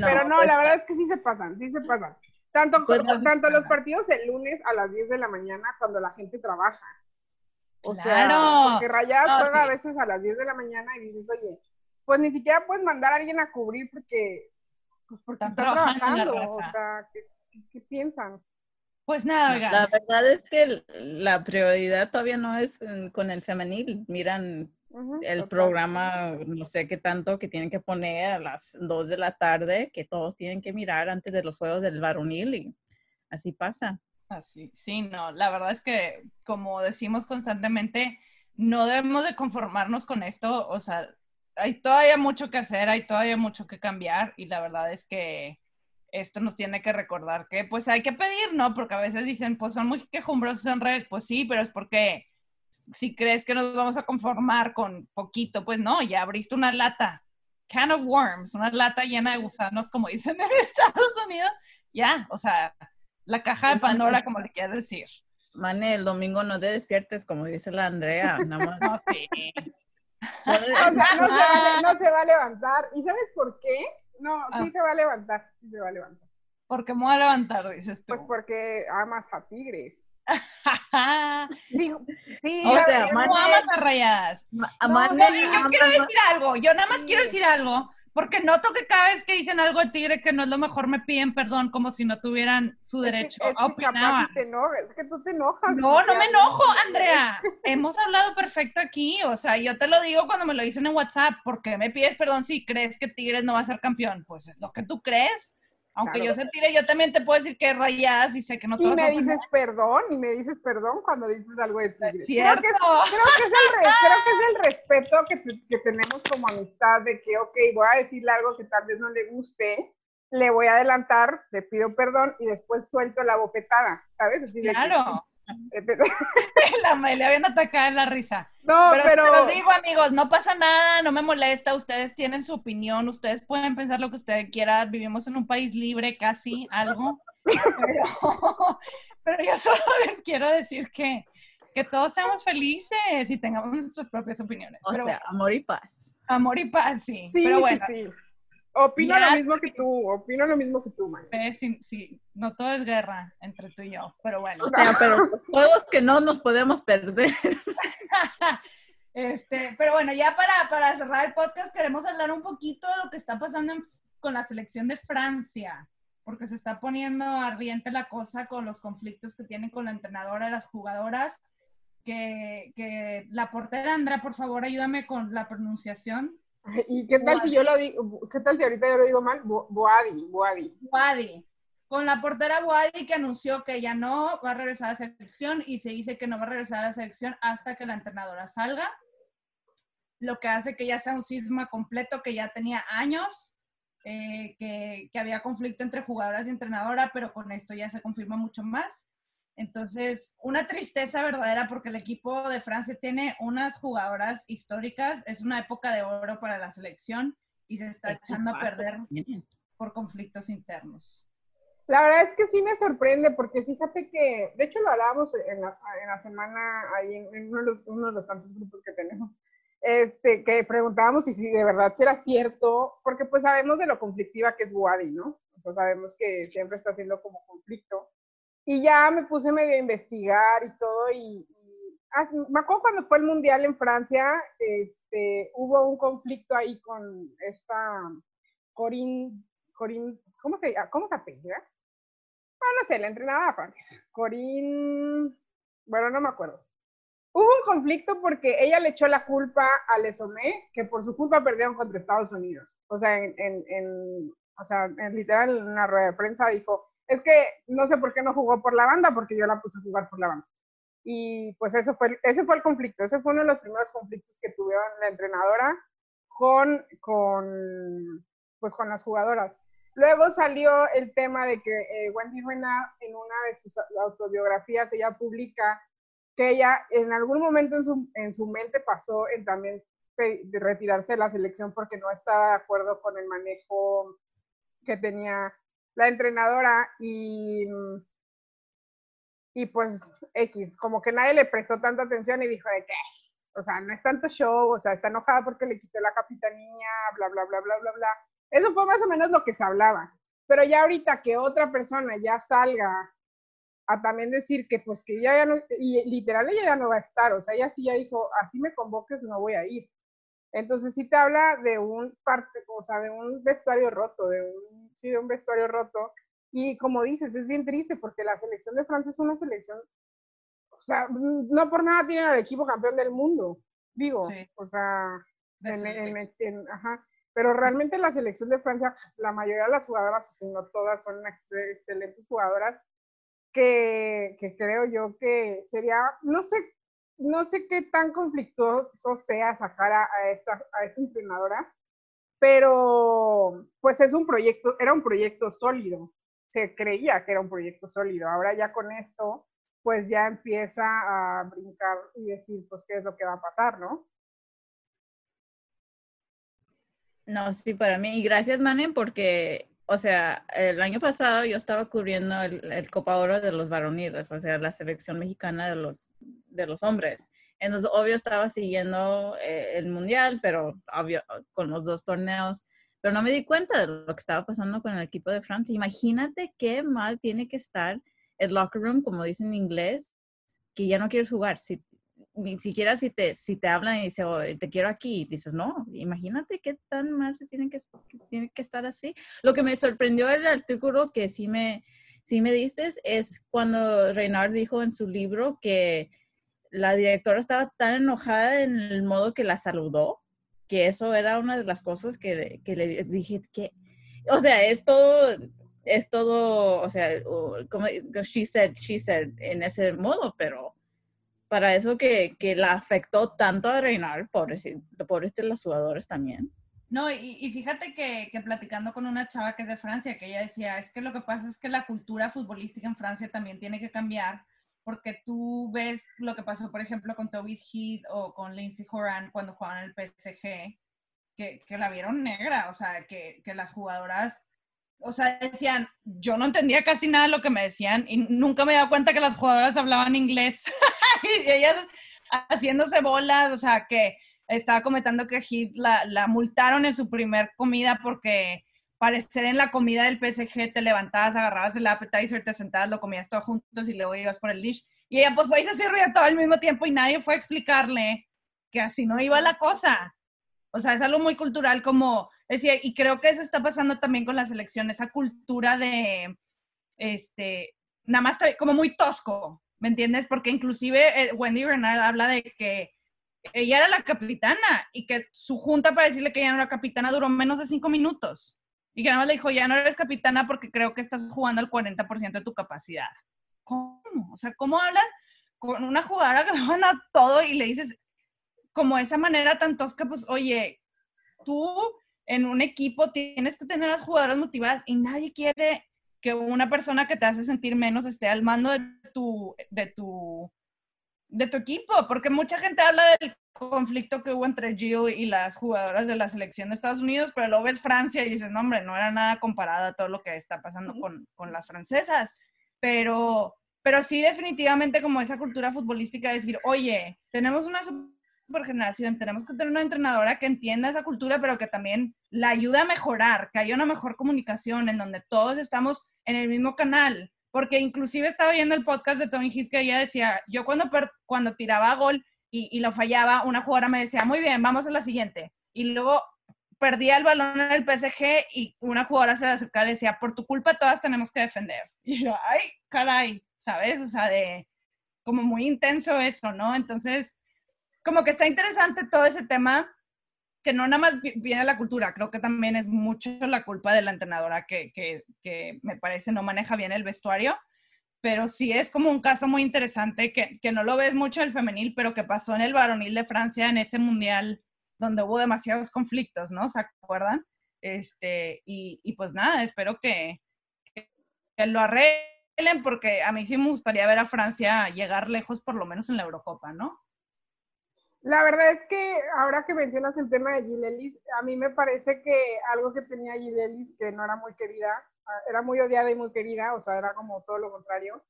pero no, pues, la verdad es que sí se pasan, sí se pasan. Tanto, Pues no tanto los partidos el lunes a las 10 de la mañana cuando la gente trabaja. O Claro. sea, porque Rayadas No, juega a veces a las 10 de la mañana y dices, oye, pues ni siquiera puedes mandar a alguien a cubrir porque, pues porque Están está trabajando la trabajando. O sea, ¿qué, qué- qué piensan? Pues nada, La oigan. verdad es que la prioridad todavía no es con el femenil. Miran El total. programa, no sé qué tanto, que tienen que poner a las 2 de la tarde, que todos tienen que mirar antes de los juegos del varonil y así pasa. Así, sí, no, la verdad es que como decimos constantemente, no debemos de conformarnos con esto, o sea, hay todavía mucho que hacer, hay todavía mucho que cambiar y la verdad es que esto nos tiene que recordar que pues hay que pedir, ¿no? Porque a veces dicen, pues son muy quejumbrosos en redes, pues sí, pero es porque si crees que nos vamos a conformar con poquito, pues no, ya abriste una lata, can of worms, una lata llena de gusanos, como dicen en Estados Unidos, ya, o sea, la caja de Pandora, como le quieras decir. Mane, el domingo no te despiertes, como dice la Andrea. Nada más. No, sí. O sea, no se, va, a- no se va a levantar. ¿Y sabes por qué? No, sí Ah. se va a levantar, sí se va a levantar. ¿Por qué me voy a levantar, dices tú? Pues porque amas a Tigres. Digo, sí, O sea, la- ¿Cómo Mane- amas a rayadas? Ma- No, no, yo ama quiero decir algo, yo nada más Sí. quiero decir algo, porque noto que cada vez que dicen algo de Tigre que no es lo mejor me piden perdón como si no tuvieran su es que- derecho es que, a capaz opinar. si te enojas, es que tú te enojas. No, no me enojo, Andrea. Hemos hablado perfecto aquí. O sea, yo te lo digo cuando me lo dicen en WhatsApp. ¿Por qué me pides perdón si crees que Tigres no va a ser campeón? Pues es lo que tú crees. Aunque Claro. yo se tire, yo también te puedo decir que rayadas y sé que no te Y vas me dices perdón, y me dices perdón cuando dices algo de tigre. Creo ¿Cierto? que, es, creo, que es el re- creo que es el respeto que, te- que tenemos como amistad de que, ok, voy a decirle algo que tal vez no le guste, le voy a adelantar, le pido perdón y después suelto la bofetada, ¿sabes? Así Claro. Este, La Amelia bien atacada en la risa. no, pero, pero, los digo, amigos, no pasa nada, no me molesta. Ustedes tienen su opinión, ustedes pueden pensar lo que ustedes quieran. Vivimos en un país libre, casi, algo. Pero, pero yo solo les quiero decir que, que todos seamos felices y tengamos nuestras propias opiniones. O pero sea, amor y paz. amor y paz, sí. sí, pero sí, bueno, sí. Opino Ya- lo mismo que tú, opino lo mismo que tú, man. sí, sí, no todo es guerra entre tú y yo, pero bueno. O sea, pero juegos que no nos podemos perder. Este, pero bueno, ya para, para cerrar el podcast, queremos hablar un poquito de lo que está pasando en- con la selección de Francia, porque se está poniendo ardiente la cosa con los conflictos que tienen con la entrenadora y las jugadoras. Que, que la portera, Andrea, por favor, ayúdame con la pronunciación. ¿Y qué tal si yo lo digo, qué tal si ahorita yo lo digo mal? Bo- Boadi, Boadi. Wadi. Con la portera Wadi que anunció que ya no va a regresar a la selección y se dice que no va a regresar a la selección hasta que la entrenadora salga. Lo que hace que ya sea un cisma completo que ya tenía años, eh, que, que había conflicto entre jugadoras y entrenadora, pero con esto ya se confirma mucho más. Entonces, una tristeza verdadera porque el equipo de Francia tiene unas jugadoras históricas, es una época de oro para la selección y se está echando a perder por conflictos internos. La verdad es que sí me sorprende porque fíjate que, de hecho lo hablábamos en la, en la semana ahí en, en uno, de los, uno de los tantos grupos que tenemos, este, que preguntábamos si, si de verdad era cierto, porque pues sabemos de lo conflictiva que es Buadi, ¿no? O sea, sabemos que siempre está haciendo como conflicto. Y ya me puse medio a investigar y todo y, y ah, me acuerdo cuando fue el Mundial en Francia, este, hubo un conflicto ahí con esta Corinne, Corinne, ¿cómo se, cómo se apellida? Ah, no sé, la entrenadora francesa. Corinne, bueno, no me acuerdo. Hubo un conflicto porque ella le echó la culpa a Lesomé, que por su culpa perdieron contra Estados Unidos. O sea, en, en, en o sea, en literal en una rueda de prensa dijo, es que no sé por qué no jugó por la banda, porque yo la puse a jugar por la banda. Y pues eso fue, ese fue el conflicto, ese fue uno de los primeros conflictos que tuvieron la entrenadora con, con, pues con las jugadoras. Luego salió el tema de que eh, Wendy Renard en una de sus autobiografías ella publica que ella en algún momento en su, en su mente pasó en también de retirarse de la selección porque no estaba de acuerdo con el manejo que tenía la entrenadora y, y pues X, como que nadie le prestó tanta atención y dijo de que, o sea, no es tanto show, o sea, está enojada porque le quitó la capitanía, bla, bla, bla, bla, bla, bla. Eso fue más o menos lo que se hablaba. Pero ya ahorita que otra persona ya salga a también decir que pues que ella ya no, y literal ella ya no va a estar, o sea, ella sí ya dijo, así me convoques, no voy a ir. Entonces sí te habla de un parte, o sea, de un vestuario roto, de un, sí, de un vestuario roto. Y como dices, es bien triste porque la selección de Francia es una selección, o sea, no por nada tienen al equipo campeón del mundo, digo, Sí. o sea, en, en- ajá. Pero realmente la selección de Francia, la mayoría de las jugadoras, si no todas, son ex- excelentes jugadoras que, que creo yo que sería, no sé, no sé qué tan conflictuoso sea sacar a, esta, a esta entrenadora, pero pues es un proyecto, era un proyecto sólido, se creía que era un proyecto sólido, ahora ya con esto, pues ya empieza a brincar y decir, pues qué es lo que va a pasar, ¿no? No, sí, para mí. Y gracias, Manen, porque, o sea, el año pasado yo estaba cubriendo el, Copa Oro de los varoniles, o sea, la selección mexicana de los, de los hombres. Entonces, obvio, estaba siguiendo eh, el mundial, pero obvio, con los dos torneos. Pero no me di cuenta de lo que estaba pasando con el equipo de Francia. Imagínate qué mal tiene que estar el locker room, como dicen en inglés, que ya no quieres jugar. Ni siquiera si te, si te hablan y dicen, "Oh, te quiero aquí, dices, no, imagínate qué tan mal se tiene que, que estar así. Lo que me sorprendió el artículo que sí me, sí me dices es cuando Reynard dijo en su libro que la directora estaba tan enojada en el modo que la saludó, que eso era una de las cosas que, que le dije que, o sea, es todo, es todo, o sea, como she said, she said en ese modo, pero para eso que, que la afectó tanto a reinar, pobres, pobres los jugadores también. No, y, y fíjate que, que, platicando con una chava que es de Francia, que ella decía, es que lo que pasa es que la cultura futbolística en Francia también tiene que cambiar, porque tú ves lo que pasó, por ejemplo, con Toby Heath o con Lindsay Horan cuando jugaban el PSG, que, que la vieron negra, o sea, que, que las jugadoras o sea, decían, yo no entendía casi nada de lo que me decían y nunca me daba cuenta que las jugadoras hablaban inglés y ellas haciéndose bolas, o sea, que estaba comentando que la, la, multaron en su primer comida porque parecer en la comida del PSG te levantabas, agarrabas el appetizer, te sentabas, lo comías todo juntos y luego ibas por el dish. Y ella pues fue y se sirvió todo al mismo tiempo y nadie fue a explicarle que así no iba la cosa. O sea, es algo muy cultural como decía, y creo que eso está pasando también con la selección, esa cultura de, este, nada más como muy tosco, ¿me entiendes? Porque inclusive eh, Wendy Bernard habla de que ella era la capitana y que su junta para decirle que ella no era capitana duró menos de cinco minutos. Y que nada más le dijo, ya no eres capitana porque creo que estás jugando al 40% de tu capacidad. ¿Cómo? O sea, ¿cómo hablas con una jugadora que lo gana todo y le dices como esa manera tan tosca, pues, oye, tú en un equipo tienes que tener a las jugadoras motivadas y nadie quiere que una persona que te hace sentir menos esté al mando de tu, de tu, de tu equipo, porque mucha gente habla del conflicto que hubo entre Jill y las jugadoras de la selección de Estados Unidos, pero luego ves Francia y dices, no, hombre, no era nada comparado a todo lo que está pasando con, con las francesas, pero, pero sí definitivamente como esa cultura futbolística de decir, oye, tenemos una por generación. Tenemos que tener una entrenadora que entienda esa cultura, pero que también la ayude a mejorar, que haya una mejor comunicación en donde todos estamos en el mismo canal. Porque inclusive estaba viendo el podcast de Tony Heath que ella decía, yo cuando, cuando tiraba gol y, y, lo fallaba, una jugadora me decía, muy bien, vamos a la siguiente. Y luego perdía el balón en el PSG y una jugadora se le acercaba y decía, por tu culpa todas tenemos que defender. Y yo, ay, caray, ¿sabes? O sea, de como muy intenso eso, ¿no? Entonces, como que está interesante todo ese tema, que no nada más viene la cultura, creo que también es mucho la culpa de la entrenadora que, que, que me parece no maneja bien el vestuario, pero sí es como un caso muy interesante que, que no lo ves mucho el femenil, pero que pasó en el varonil de Francia en ese mundial donde hubo demasiados conflictos, ¿no? ¿Se acuerdan? Este, y, y pues nada, espero que, que lo arreglen porque a mí sí me gustaría ver a Francia llegar lejos por lo menos en la Eurocopa, ¿no? La verdad es que ahora que mencionas el tema de Gilelis, a mí me parece que algo que tenía Gilelis que no era muy querida, ah, era muy odiada y muy querida, o sea, era como todo lo contrario.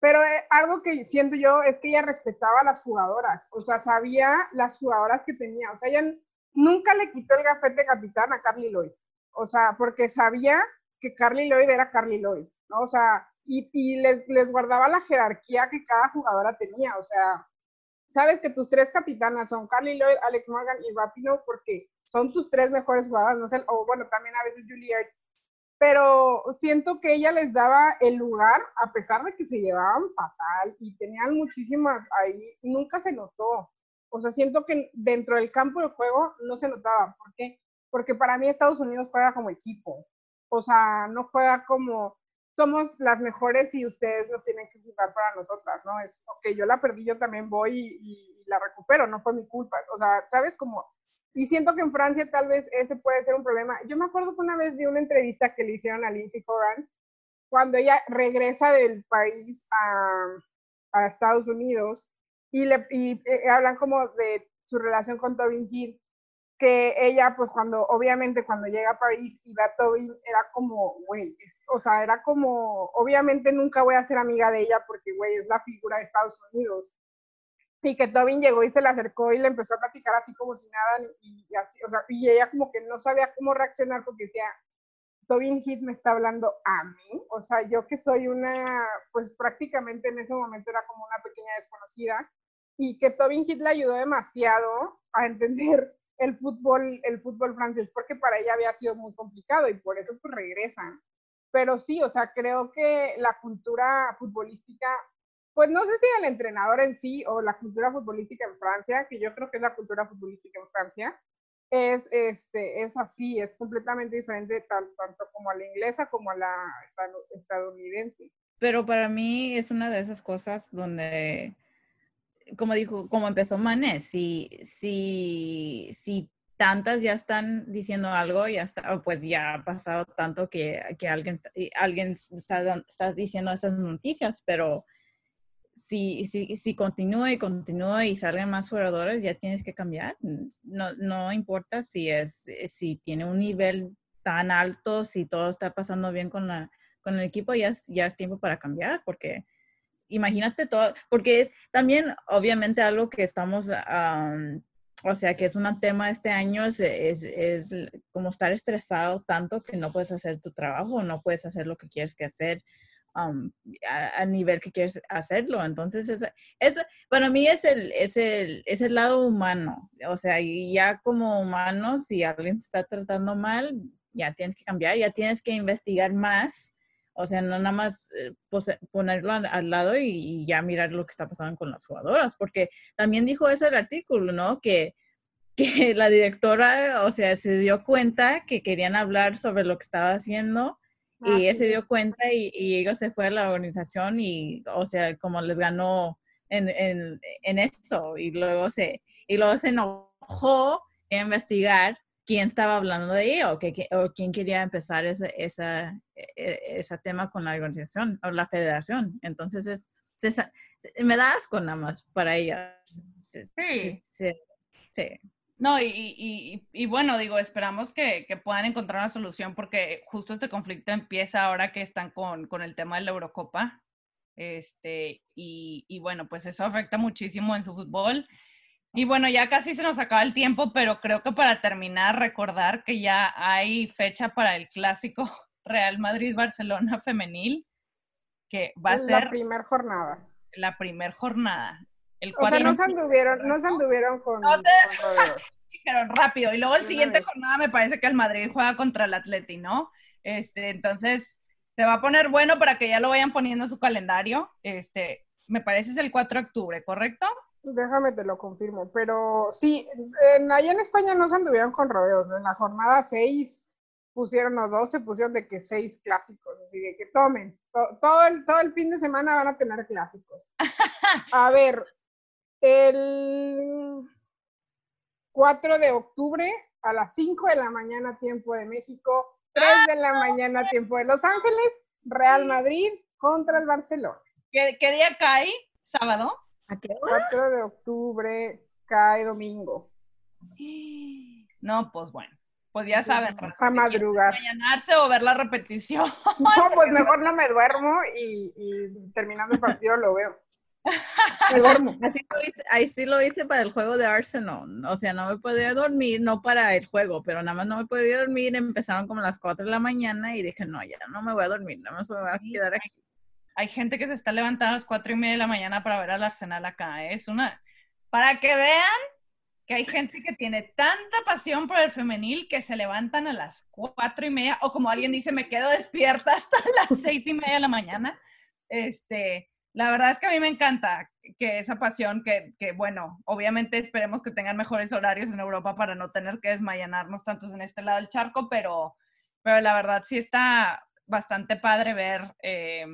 Pero eh, algo que siento yo es que ella respetaba a las jugadoras, o sea, sabía las jugadoras que tenía, o sea, ella nunca le quitó el gafete capitán a Carly Lloyd, o sea, porque sabía que Carly Lloyd era Carly Lloyd, ¿no? O sea, y, y les, les guardaba la jerarquía que cada jugadora tenía, o sea, sabes que tus tres capitanas son Carly Lloyd, Alex Morgan y Rapino porque son tus tres mejores jugadoras, no sé, o bueno, también a veces Julie Ertz, pero siento que ella les daba el lugar, a pesar de que se llevaban fatal y tenían muchísimas ahí, nunca se notó. O sea, siento que dentro del campo de juego no se notaba. ¿Por qué? Porque para mí Estados Unidos juega como equipo. O sea, no juega como, somos las mejores y ustedes nos tienen que jugar para nosotras, ¿no? Es, ok, yo la perdí, yo también voy y, la recupero, no fue mi culpa. O sea, ¿sabes cómo? Y siento que en Francia tal vez ese puede ser un problema. Yo me acuerdo que una vez vi una entrevista que le hicieron a Lindsay Horan cuando ella regresa del país a, a Estados Unidos y, le, eh, hablan como de su relación con Tobin Heath que ella, pues cuando, obviamente cuando llega a París y ve a Tobin, era como, güey, o sea, era como, obviamente nunca voy a ser amiga de ella porque, güey, es la figura de Estados Unidos. Y que Tobin llegó y se le acercó y le empezó a platicar así como si nada, y, y así, o sea, y ella como que no sabía cómo reaccionar porque decía, Tobin Heath me está hablando a mí, o sea, yo que soy una, pues prácticamente en ese momento era como una pequeña desconocida, y que Tobin Heath le ayudó demasiado a entender el fútbol, el fútbol francés, porque para ella había sido muy complicado y por eso pues regresan. Pero sí, o sea, creo que la cultura futbolística, pues no sé si el entrenador en sí o la cultura futbolística en Francia, que yo creo que es la cultura futbolística en Francia, es, este, es así, es completamente diferente tanto como a la inglesa como a la estadounidense. Pero para mí es una de esas cosas donde, como dijo, como empezó Mané, si, si, si tantas ya están diciendo algo, ya está, pues ya ha pasado tanto que, que alguien, alguien está, diciendo esas noticias, pero si, si, si continúa y continúa y salgan más jugadores, ya tienes que cambiar. No, no importa si, es, si tiene un nivel tan alto, si todo está pasando bien con, la, con el equipo, ya ya es tiempo para cambiar, porque imagínate todo, porque es también obviamente algo que estamos, o sea, que es un tema este año, es, es, como estar estresado tanto que no puedes hacer tu trabajo, no puedes hacer lo que quieres que hacer a, nivel que quieres hacerlo. Entonces, es, es, para mí es el, es, el, es el lado humano. O sea, ya como humano, si alguien se está tratando mal, ya tienes que cambiar, ya tienes que investigar más. O sea, no nada más eh, ponerlo al, lado y, ya mirar lo que está pasando con las jugadoras, porque también dijo eso el artículo, ¿no? Que, que la directora, o sea, se dio cuenta que querían hablar sobre lo que estaba haciendo y ah, ella se dio cuenta y, y, ellos se fue a la organización y, o sea, como les ganó en, en, en eso. Y luego se, y luego se enojó a investigar quién estaba hablando de ella o, que, o quién quería empezar ese, esa, e, e, ese tema con la organización o la federación. Entonces, es, me da asco nada más para ella. sí. sí. No, y, y, bueno, digo, esperamos que, que, puedan encontrar una solución porque justo este conflicto empieza ahora que están con, con el tema de la Eurocopa. Este, y, y, bueno, pues eso afecta muchísimo en su fútbol. Y bueno, ya casi se nos acaba el tiempo, pero creo que para terminar, recordar que ya hay fecha para el clásico Real Madrid-Barcelona femenil, que va a ser... La primera jornada. La primera jornada. El o sea, no se anduvieron, no se anduvieron con, no dijeron rápido. Y luego el siguiente jornada me parece que el Madrid juega contra el Atleti, ¿no? Este, entonces, se va a poner bueno para que ya lo vayan poniendo en su calendario. Este, me parece es el 4 de octubre, ¿correcto? Déjame te lo confirmo, pero sí, en, allá en España no se anduvieron con rodeos. En la jornada 6 pusieron o 12, pusieron de que 6 clásicos, así de que tomen. todo, el, todo el fin de semana van a tener clásicos. A ver, el 4 de octubre a las 5 de la mañana, tiempo de México, 3 de la mañana, tiempo de Los Ángeles, Real Madrid contra el Barcelona. ¿Qué, día cae? ¿Sábado? ¿A qué 4 de octubre cae domingo. No, pues bueno. Pues ya saben. A madrugar. Mañanarse o ver la repetición. No, pues mejor no me duermo y, y terminando el partido lo veo. Así lo hice, ahí sí lo hice para el juego de Arsenal. O sea, no me podía dormir, no para el juego, pero nada más no me podía dormir. Empezaron como a las 4 de la mañana y dije, no, ya no me voy a dormir, nada más me voy a quedar aquí. Hay gente que se está levantando a las 4 y media de la mañana para ver al Arsenal acá. ¿eh? Es una. Para que vean que hay gente que tiene tanta pasión por el femenil que se levantan a las 4 y media, o como alguien dice, me quedo despierta hasta las 6 y media de la mañana. Este la verdad es que a mí me encanta que esa pasión, que, que, bueno, obviamente esperemos que tengan mejores horarios en Europa para no tener que desmayanarnos tantos en este lado del charco, pero, pero la verdad sí está bastante padre ver eh,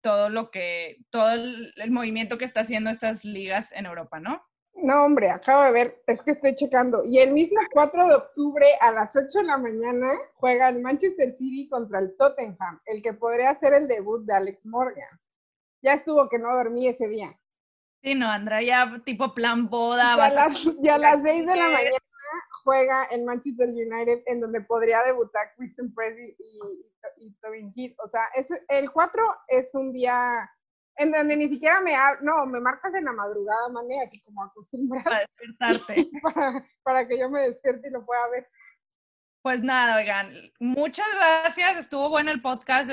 todo lo que, todo el, movimiento que está haciendo estas ligas en Europa, ¿no? No, hombre, acabo de ver, es que estoy checando. Y el mismo 4 de octubre a las 8 de la mañana juega el Manchester City contra el Tottenham, el que podría ser el debut de Alex Morgan ya estuvo que no dormí ese día. Sí, no, Andrea, ya tipo plan boda. Ya, las, ya a las seis de la mañana juega en Manchester United, en donde podría debutar Kristen Press y, y, Tobin Heath. O sea, es, el 4 es un día en donde ni siquiera me no, me marcas en la madrugada, mané, así como acostumbrada. Para despertarte. para, para que yo me despierte y lo pueda ver. Pues nada, oigan, muchas gracias. Estuvo bueno el podcast.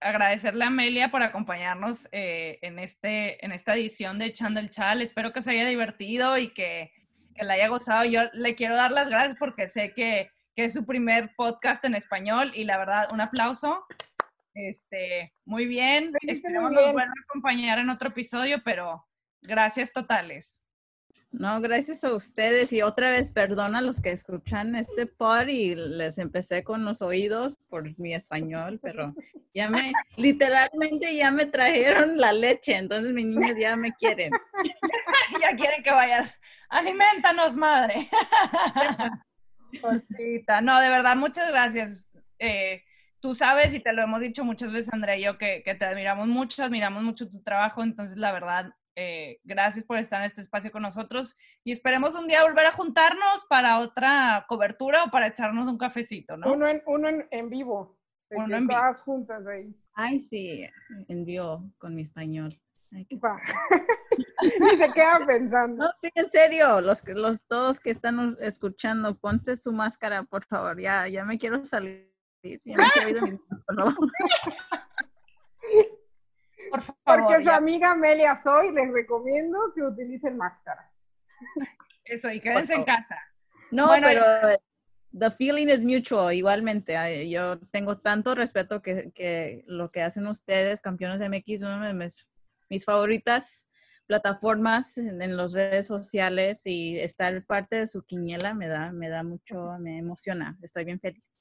agradecerle a Amelia por acompañarnos eh, en, este, en esta edición de Echando el Chal. Espero que se haya divertido y que, que la haya gozado. Yo le quiero dar las gracias porque sé que, que, es su primer podcast en español y la verdad, un aplauso. Este, muy bien. Esperemos nos vuelva a acompañar en otro episodio, pero gracias totales. No, gracias a ustedes y otra vez perdona a los que escuchan este pod y les empecé con los oídos por mi español, pero ya me, literalmente ya me trajeron la leche, entonces mis niños ya me quieren. ya quieren que vayas. Alimentanos, madre. Cosita. No, de verdad, muchas gracias. Eh, tú sabes y te lo hemos dicho muchas veces, Andrea y yo, que, que te admiramos mucho, admiramos mucho tu trabajo, entonces la verdad, eh, gracias por estar en este espacio con nosotros y esperemos un día volver a juntarnos para otra cobertura o para echarnos un cafecito, ¿no? Uno en, uno en, vivo. Uno en todas juntas ahí. Ay, sí, en vivo con mi español. Ay, qué... y se queda pensando. No, sí, en serio, los, los todos que están escuchando, ponte su máscara, por favor. Ya, ya me quiero salir. Ya me quiero ir por favor. Porque su amiga Amelia Soy les recomiendo que utilicen máscara. Eso, y quédense en casa. No, pero the feeling is mutual, igualmente. Yo tengo tanto respeto que, lo que hacen ustedes, campeones de MX, una de mis, favoritas plataformas en, en las redes sociales y estar parte de su quiniela me da, me da mucho, me emociona. Estoy bien feliz.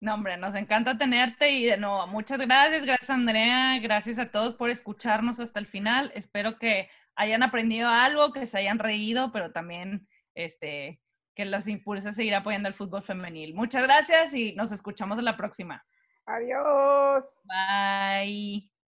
No, hombre, nos encanta tenerte y de nuevo, muchas gracias, gracias Andrea, gracias a todos por escucharnos hasta el final. Espero que hayan aprendido algo, que se hayan reído, pero también este, que los impulse a seguir apoyando el fútbol femenil. Muchas gracias y nos escuchamos en la próxima. Adiós. Bye.